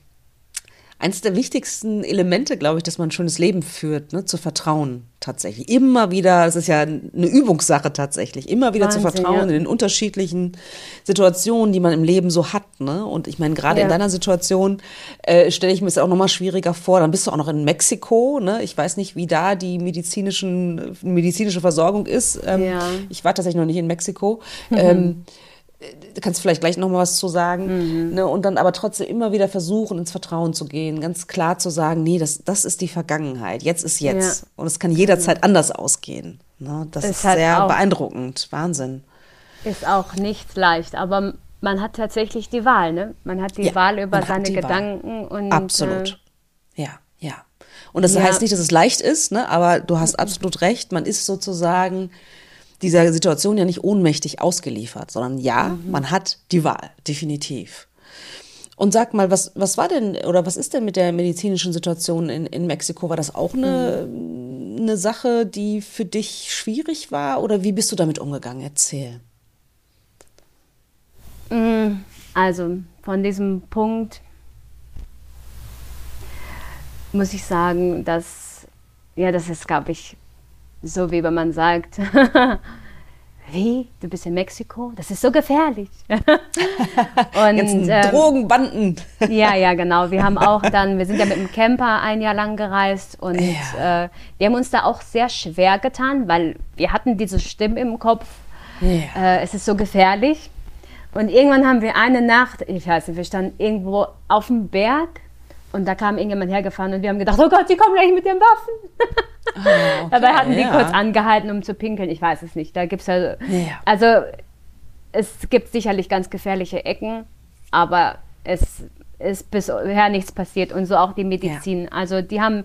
eines der wichtigsten Elemente, glaube ich, dass man ein schönes Leben führt, ne, zu vertrauen tatsächlich. Immer wieder, das ist ja eine Übungssache tatsächlich, immer wieder Wahnsinn, zu vertrauen ja. in den unterschiedlichen Situationen, die man im Leben so hat. Ne? Und ich meine, gerade ja. in deiner Situation äh, stelle ich mir es auch nochmal schwieriger vor. Dann bist du auch noch in Mexiko. Ne? Ich weiß nicht, wie da die medizinischen, medizinische Versorgung ist. Ähm, ja. Ich war tatsächlich noch nicht in Mexiko. Mhm. Ähm, du kannst vielleicht gleich noch mal was zu sagen, mhm. ne, und dann aber trotzdem immer wieder versuchen, ins Vertrauen zu gehen, ganz klar zu sagen, nee, das, das ist die Vergangenheit, jetzt ist jetzt. Ja. Und es kann jederzeit anders ausgehen. Ne? Das ist, ist halt sehr beeindruckend, Wahnsinn. Ist auch nicht leicht, aber man hat tatsächlich die Wahl, ne? Man hat die ja, Wahl über seine Gedanken Wahl. und. Absolut. Äh, ja, ja. Und das ja. heißt nicht, dass es leicht ist, ne? aber du hast absolut recht, man ist sozusagen dieser Situation ja nicht ohnmächtig ausgeliefert, sondern ja, mhm. man hat die Wahl, definitiv. Und sag mal, was, was war denn oder was ist denn mit der medizinischen Situation in, in Mexiko? War das auch eine, mhm. eine Sache, die für dich schwierig war oder wie bist du damit umgegangen? Erzähl. Mm, also von diesem Punkt muss ich sagen, dass, ja, das ist, glaube ich, so wie wenn man sagt, wie, du bist in Mexiko? Das ist so gefährlich. und Jetzt ähm, Drogenbanden. ja, ja, genau. Wir haben auch dann, wir sind ja mit dem Camper ein Jahr lang gereist und ja. äh, wir haben uns da auch sehr schwer getan, weil wir hatten diese Stimme im Kopf. Ja. Äh, es ist so gefährlich. Und irgendwann haben wir eine Nacht, ich weiß nicht, wir standen irgendwo auf dem Berg und da kam irgendjemand hergefahren und wir haben gedacht, oh Gott, die kommen gleich mit den Waffen. Oh, okay, Dabei hatten die ja. kurz angehalten, um zu pinkeln. Ich weiß es nicht. Da gibt's ja, ja. also es gibt sicherlich ganz gefährliche Ecken, aber es ist bisher nichts passiert und so auch die Medizin. Ja. Also die haben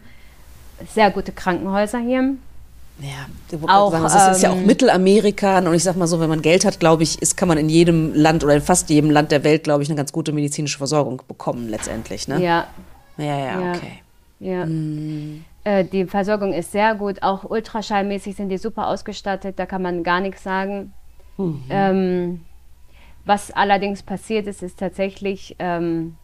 sehr gute Krankenhäuser hier. Ja, auch, sagen, das ist ja auch ähm, Mittelamerika und ich sag mal so, wenn man Geld hat, glaube ich, ist, kann man in jedem Land oder in fast jedem Land der Welt, glaube ich, eine ganz gute medizinische Versorgung bekommen letztendlich. Ne? Ja, ja, ja, ja. okay. Ja. Mhm. Äh, die Versorgung ist sehr gut, auch ultraschallmäßig sind die super ausgestattet, da kann man gar nichts sagen. Mhm. Ähm, was allerdings passiert ist, ist tatsächlich, ähm,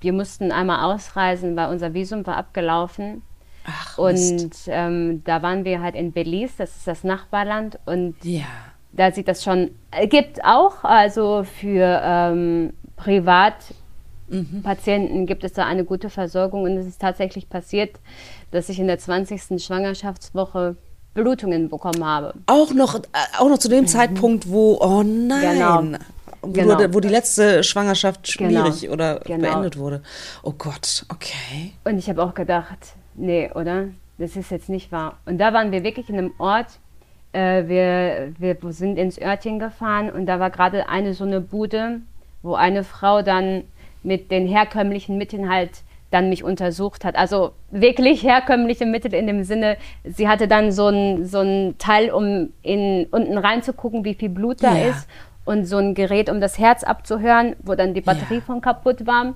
wir mussten einmal ausreisen, weil unser Visum war abgelaufen. Ach, und ähm, da waren wir halt in Belize, das ist das Nachbarland. Und ja. da sieht das schon, äh, gibt auch also für ähm, privat mhm. Patienten gibt es da eine gute Versorgung. Und es ist tatsächlich passiert, dass ich in der 20. Schwangerschaftswoche Blutungen bekommen habe. Auch noch, äh, auch noch zu dem mhm. Zeitpunkt, wo, oh nein, genau. Wo, genau. wo, die letzte Schwangerschaft schwierig genau. oder genau. beendet wurde. Oh Gott, okay. Und ich habe auch gedacht, nee, oder? Das ist jetzt nicht wahr. Und da waren wir wirklich in einem Ort, äh, wir, wir sind ins Örtchen gefahren und da war gerade eine so eine Bude, wo eine Frau dann mit den herkömmlichen Mitteln halt dann mich untersucht hat. Also wirklich herkömmliche Mittel in dem Sinne, sie hatte dann so ein, so ein Teil, um in, unten reinzugucken, wie viel Blut da ja. ist und so ein Gerät, um das Herz abzuhören, wo dann die Batterie ja. von kaputt war.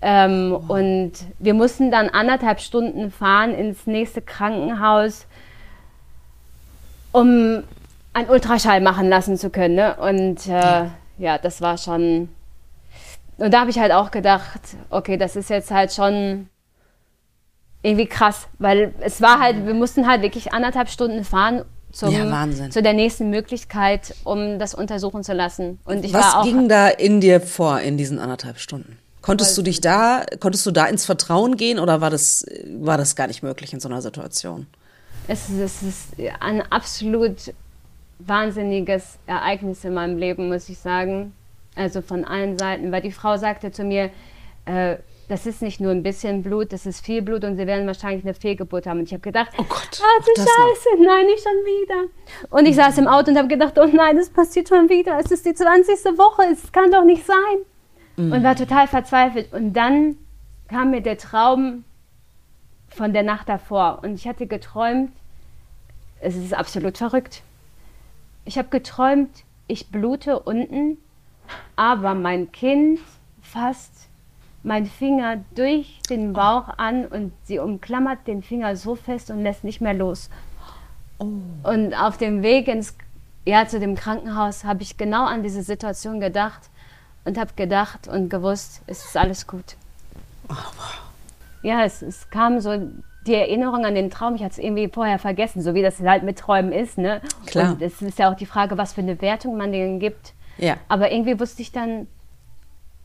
Ähm, oh. Und wir mussten dann anderthalb Stunden fahren ins nächste Krankenhaus, um einen Ultraschall machen lassen zu können. Ne? Und äh, ja. ja, das war schon und da habe ich halt auch gedacht, okay, das ist jetzt halt schon irgendwie krass, weil es war halt, wir mussten halt wirklich anderthalb Stunden fahren zum, ja, zu der nächsten Möglichkeit, um das untersuchen zu lassen. Und ich Was war auch, ging da in dir vor in diesen anderthalb Stunden? Konntest du dich da, konntest du da ins Vertrauen gehen oder war das, war das gar nicht möglich in so einer Situation? Es, es ist ein absolut wahnsinniges Ereignis in meinem Leben, muss ich sagen. Also von allen Seiten, weil die Frau sagte zu mir, äh, das ist nicht nur ein bisschen Blut, das ist viel Blut und sie werden wahrscheinlich eine Fehlgeburt haben. Und ich habe gedacht, oh Gott, ah, du Scheiße, noch. nein, nicht schon wieder. Und ich saß im Auto und habe gedacht, oh nein, das passiert schon wieder. Es ist die 20. Woche, es kann doch nicht sein. Mhm. Und war total verzweifelt. Und dann kam mir der Traum von der Nacht davor. Und ich hatte geträumt, es ist absolut verrückt. Ich habe geträumt, ich blute unten aber mein Kind fasst meinen Finger durch den Bauch an und sie umklammert den Finger so fest und lässt nicht mehr los. Oh. Und auf dem Weg ins, ja, zu dem Krankenhaus habe ich genau an diese Situation gedacht und habe gedacht und gewusst, es ist alles gut. Oh, wow. Ja, es, es kam so die Erinnerung an den Traum, ich hatte es irgendwie vorher vergessen, so wie das halt mit Träumen ist. Ne? Klar. Und es ist ja auch die Frage, was für eine Wertung man denen gibt. Ja. Aber irgendwie wusste ich dann,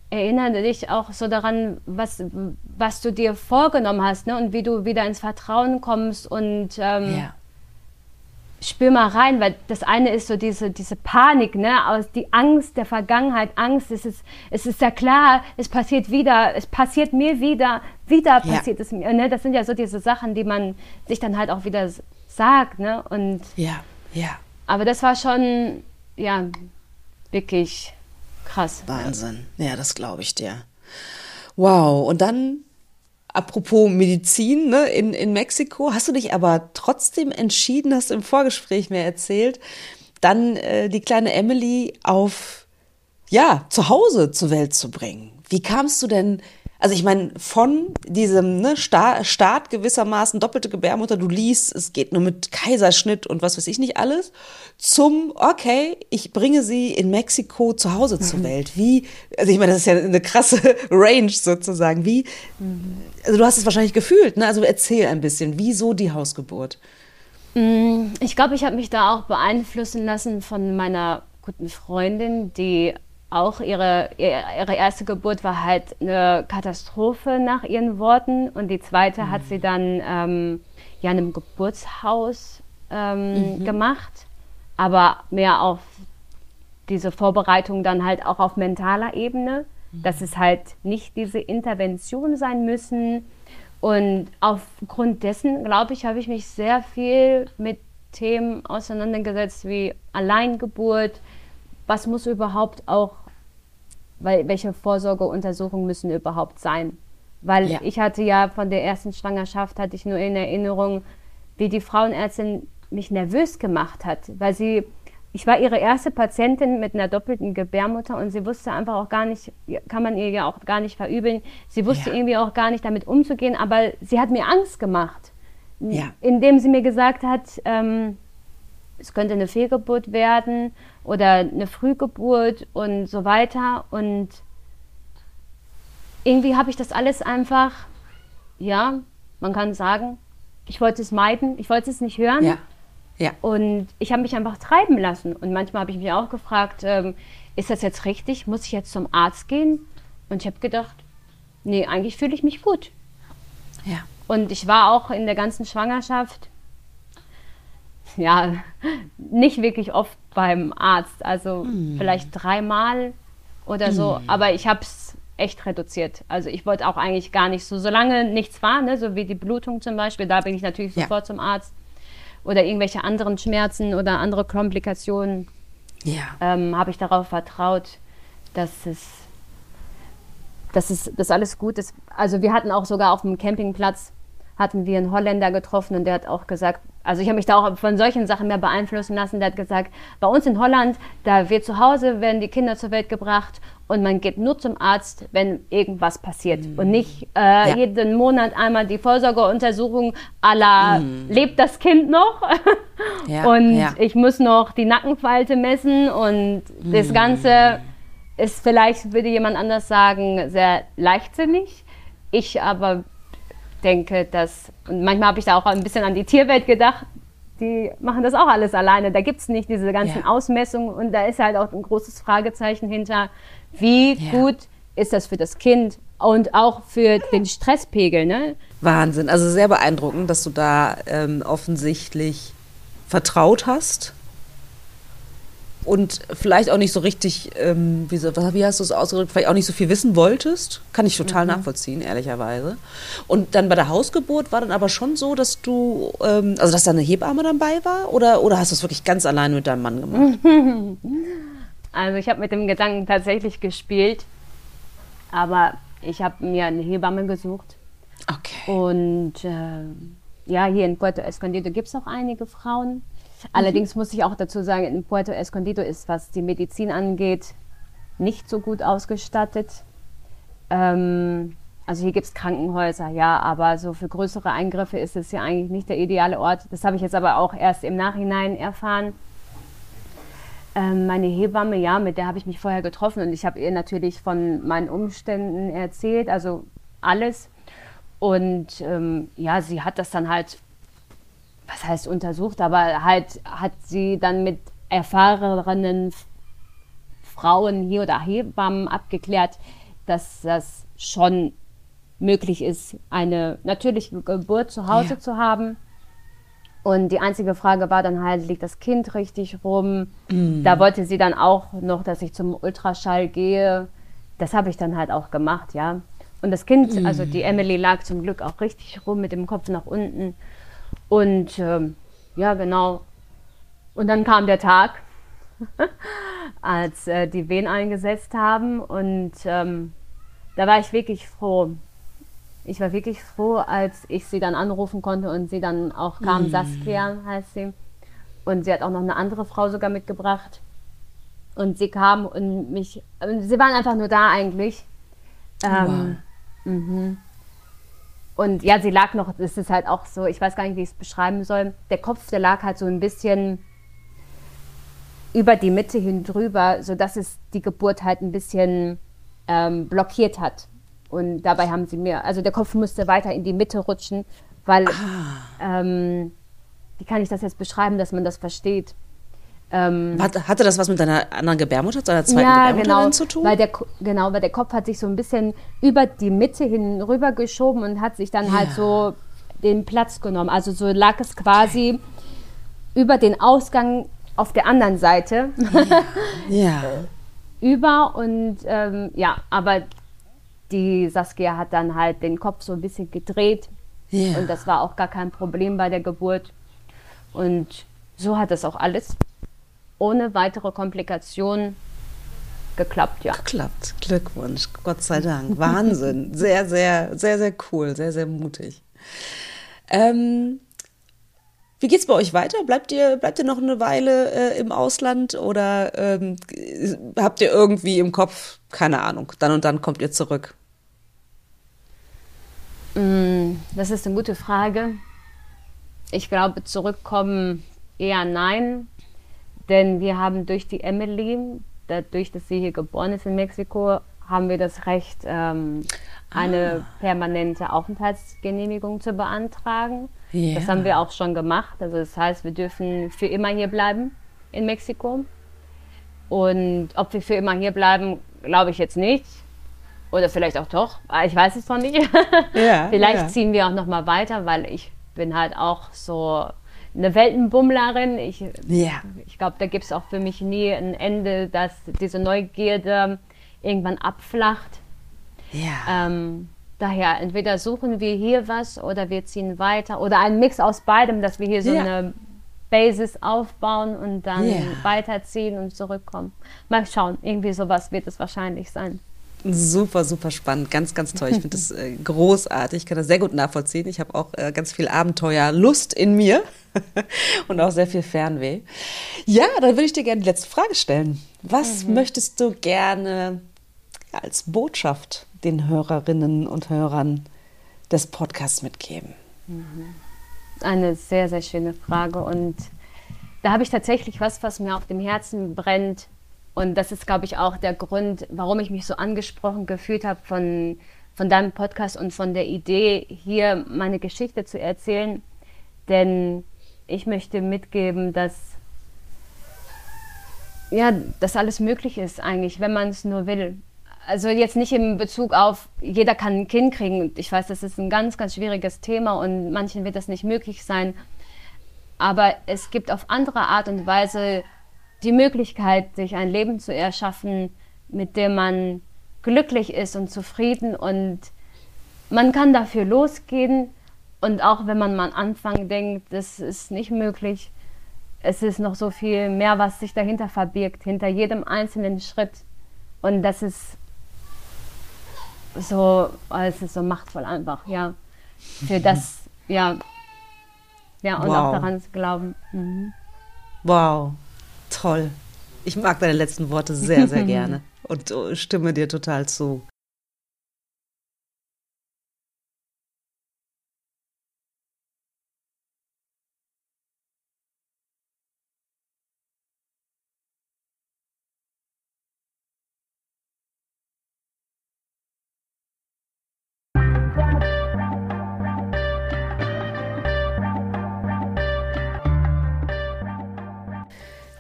erinnere dich auch so daran, was, was du dir vorgenommen hast ne? und wie du wieder ins Vertrauen kommst und ähm, ja. spür mal rein, weil das eine ist so diese, diese Panik, ne? aus die Angst der Vergangenheit, Angst, es ist, es ist ja klar, es passiert wieder, es passiert mir wieder, wieder passiert ja. es mir. Ne? Das sind ja so diese Sachen, die man sich dann halt auch wieder sagt. Ne? Und, ja, ja. Aber das war schon, ja, wirklich krass. Wahnsinn. Ja, das glaube ich dir. Wow. Und dann, apropos Medizin, ne, in, in Mexiko, hast du dich aber trotzdem entschieden, hast du im Vorgespräch mir erzählt, dann äh, die kleine Emily auf, ja, zu Hause zur Welt zu bringen. Wie kamst du denn also ich meine, von diesem ne, Start, Start gewissermaßen, doppelte Gebärmutter, du liest, es geht nur mit Kaiserschnitt und was weiß ich nicht alles, zum, okay, ich bringe sie in Mexiko zu Hause zur mhm. Welt. Wie, also ich meine, das ist ja eine krasse Range sozusagen. Wie, also du hast es wahrscheinlich gefühlt, ne? Also erzähl ein bisschen, wieso die Hausgeburt? Mm, ich glaube, ich habe mich da auch beeinflussen lassen von meiner guten Freundin, die auch ihre, ihre erste Geburt war halt eine Katastrophe nach ihren Worten und die zweite mhm. hat sie dann ähm, ja in einem Geburtshaus ähm, mhm. gemacht, aber mehr auf diese Vorbereitung dann halt auch auf mentaler Ebene, mhm. dass es halt nicht diese Intervention sein müssen und aufgrund dessen, glaube ich, habe ich mich sehr viel mit Themen auseinandergesetzt wie Alleingeburt, was muss überhaupt auch, weil, welche Vorsorgeuntersuchungen müssen überhaupt sein? Weil ja. ich hatte ja von der ersten Schwangerschaft, hatte ich nur in Erinnerung, wie die Frauenärztin mich nervös gemacht hat, weil sie, ich war ihre erste Patientin mit einer doppelten Gebärmutter und sie wusste einfach auch gar nicht, kann man ihr ja auch gar nicht verübeln, sie wusste ja. irgendwie auch gar nicht damit umzugehen, aber sie hat mir Angst gemacht, ja. indem sie mir gesagt hat, ähm, es könnte eine Fehlgeburt werden oder eine Frühgeburt und so weiter. Und irgendwie habe ich das alles einfach, ja, man kann sagen, ich wollte es meiden, ich wollte es nicht hören. Ja. Ja. Und ich habe mich einfach treiben lassen. Und manchmal habe ich mich auch gefragt, ähm, ist das jetzt richtig? Muss ich jetzt zum Arzt gehen? Und ich habe gedacht, nee, eigentlich fühle ich mich gut. Ja. Und ich war auch in der ganzen Schwangerschaft, ja, nicht wirklich oft beim Arzt. Also mm. vielleicht dreimal oder so. Mm. Aber ich habe es echt reduziert. Also ich wollte auch eigentlich gar nicht so, solange nichts war, ne, so wie die Blutung zum Beispiel, da bin ich natürlich ja. sofort zum Arzt. Oder irgendwelche anderen Schmerzen oder andere Komplikationen. Ja. Ähm, habe ich darauf vertraut, dass es, dass es, dass alles gut ist. Also wir hatten auch sogar auf dem Campingplatz hatten wir einen Holländer getroffen und der hat auch gesagt, also ich habe mich da auch von solchen Sachen mehr beeinflussen lassen. Der hat gesagt, bei uns in Holland, da wird zu Hause, werden die Kinder zur Welt gebracht und man geht nur zum Arzt, wenn irgendwas passiert. Mhm. Und nicht äh, ja. jeden Monat einmal die Vorsorgeuntersuchung aller mhm. lebt das Kind noch? ja, und ja. ich muss noch die Nackenfalte messen und mhm. das Ganze ist vielleicht, würde jemand anders sagen, sehr leichtsinnig. Ich aber denke, dass, und manchmal habe ich da auch ein bisschen an die Tierwelt gedacht, die machen das auch alles alleine. Da gibt es nicht diese ganzen ja. Ausmessungen und da ist halt auch ein großes Fragezeichen hinter, wie ja. gut ist das für das Kind und auch für den Stresspegel. Ne? Wahnsinn, also sehr beeindruckend, dass du da ähm, offensichtlich vertraut hast und vielleicht auch nicht so richtig, ähm, wie, wie, hast du es ausgedrückt, vielleicht auch nicht so viel wissen wolltest. Kann ich total mhm. nachvollziehen, ehrlicherweise. Und dann bei der Hausgeburt war dann aber schon so, dass du, ähm, also dass da eine Hebamme dabei war oder, oder hast du es wirklich ganz alleine mit deinem Mann gemacht? Also ich habe mit dem Gedanken tatsächlich gespielt, aber ich habe mir eine Hebamme gesucht. Okay. Und äh, ja, hier in Puerto Escondido gibt es auch einige Frauen. Allerdings muss ich auch dazu sagen, in Puerto Escondido ist, was die Medizin angeht, nicht so gut ausgestattet. Ähm, also hier gibt es Krankenhäuser, ja, aber so für größere Eingriffe ist es ja eigentlich nicht der ideale Ort. Das habe ich jetzt aber auch erst im Nachhinein erfahren. Ähm, meine Hebamme, ja, mit der habe ich mich vorher getroffen und ich habe ihr natürlich von meinen Umständen erzählt, also alles. Und ähm, ja, sie hat das dann halt was heißt untersucht, aber halt hat sie dann mit erfahrenen Frauen hier oder Hebammen abgeklärt, dass das schon möglich ist, eine natürliche Geburt zu Hause ja. zu haben. Und die einzige Frage war dann halt, liegt das Kind richtig rum? Mm. Da wollte sie dann auch noch, dass ich zum Ultraschall gehe. Das habe ich dann halt auch gemacht, ja. Und das Kind, mm. also die Emily lag zum Glück auch richtig rum mit dem Kopf nach unten. Und ähm, ja, genau. Und dann kam der Tag, als äh, die Wehen eingesetzt haben. Und ähm, da war ich wirklich froh. Ich war wirklich froh, als ich sie dann anrufen konnte und sie dann auch kam. Mm. Saskia heißt sie. Und sie hat auch noch eine andere Frau sogar mitgebracht. Und sie kam und mich, sie waren einfach nur da eigentlich. Ähm, wow. Mhm. Und ja, sie lag noch, das ist halt auch so, ich weiß gar nicht, wie ich es beschreiben soll. Der Kopf, der lag halt so ein bisschen über die Mitte hin drüber, sodass es die Geburt halt ein bisschen ähm, blockiert hat. Und dabei haben sie mir, also der Kopf musste weiter in die Mitte rutschen, weil, ah. ähm, wie kann ich das jetzt beschreiben, dass man das versteht? Ähm, hatte das was mit deiner anderen Gebärmutter, deiner zweiten ja, Gebärmutterin genau, zu tun? Weil der, genau, weil der Kopf hat sich so ein bisschen über die Mitte hin rüber geschoben und hat sich dann ja. halt so den Platz genommen. Also so lag es quasi okay. über den Ausgang auf der anderen Seite. Ja. über und ähm, ja, aber die Saskia hat dann halt den Kopf so ein bisschen gedreht. Ja. Und das war auch gar kein Problem bei der Geburt. Und so hat es auch alles ohne weitere Komplikationen geklappt, ja. Geklappt. Glückwunsch. Gott sei Dank. Wahnsinn. Sehr, sehr, sehr, sehr cool. Sehr, sehr mutig. Ähm, wie geht's bei euch weiter? Bleibt ihr, bleibt ihr noch eine Weile äh, im Ausland oder ähm, habt ihr irgendwie im Kopf, keine Ahnung, dann und dann kommt ihr zurück? Mm, das ist eine gute Frage. Ich glaube, zurückkommen eher nein. Denn wir haben durch die Emily, dadurch, dass sie hier geboren ist in Mexiko, haben wir das Recht, ähm, eine ah. permanente Aufenthaltsgenehmigung zu beantragen. Yeah. Das haben wir auch schon gemacht. Also das heißt, wir dürfen für immer hier bleiben in Mexiko. Und ob wir für immer hier bleiben, glaube ich jetzt nicht. Oder vielleicht auch doch, ah, ich weiß es noch nicht. Ja, vielleicht ja. ziehen wir auch noch mal weiter, weil ich bin halt auch so eine Weltenbummlerin. Ich, ja. ich glaube, da gibt es auch für mich nie ein Ende, dass diese Neugierde irgendwann abflacht. Ja. Ähm, daher, entweder suchen wir hier was oder wir ziehen weiter oder ein Mix aus beidem, dass wir hier so ja. eine Basis aufbauen und dann yeah. weiterziehen und zurückkommen. Mal schauen, irgendwie sowas wird es wahrscheinlich sein. Super, super spannend, ganz, ganz toll. Ich finde das äh, großartig, ich kann das sehr gut nachvollziehen. Ich habe auch äh, ganz viel Abenteuerlust in mir und auch sehr viel Fernweh. Ja, dann würde ich dir gerne die letzte Frage stellen. Was mhm. möchtest du gerne ja, als Botschaft den Hörerinnen und Hörern des Podcasts mitgeben? Mhm. Eine sehr, sehr schöne Frage und da habe ich tatsächlich was, was mir auf dem Herzen brennt und das ist, glaube ich, auch der Grund, warum ich mich so angesprochen gefühlt habe von, von deinem Podcast und von der Idee, hier meine Geschichte zu erzählen. Denn ich möchte mitgeben, dass ja, dass alles möglich ist eigentlich, wenn man es nur will. Also jetzt nicht in Bezug auf, jeder kann ein Kind kriegen. Ich weiß, das ist ein ganz, ganz schwieriges Thema und manchen wird das nicht möglich sein. Aber es gibt auf andere Art und Weise die Möglichkeit, sich ein Leben zu erschaffen, mit dem man glücklich ist und zufrieden. Und man kann dafür losgehen. Und auch wenn man am Anfang denkt, das ist nicht möglich, es ist noch so viel mehr, was sich dahinter verbirgt, hinter jedem einzelnen Schritt. Und das ist so, es ist so machtvoll einfach, ja, für das, ja, ja und wow. auch daran zu glauben. Mhm. Wow, Toll. Ich mag deine letzten Worte sehr, sehr gerne und oh, stimme dir total zu.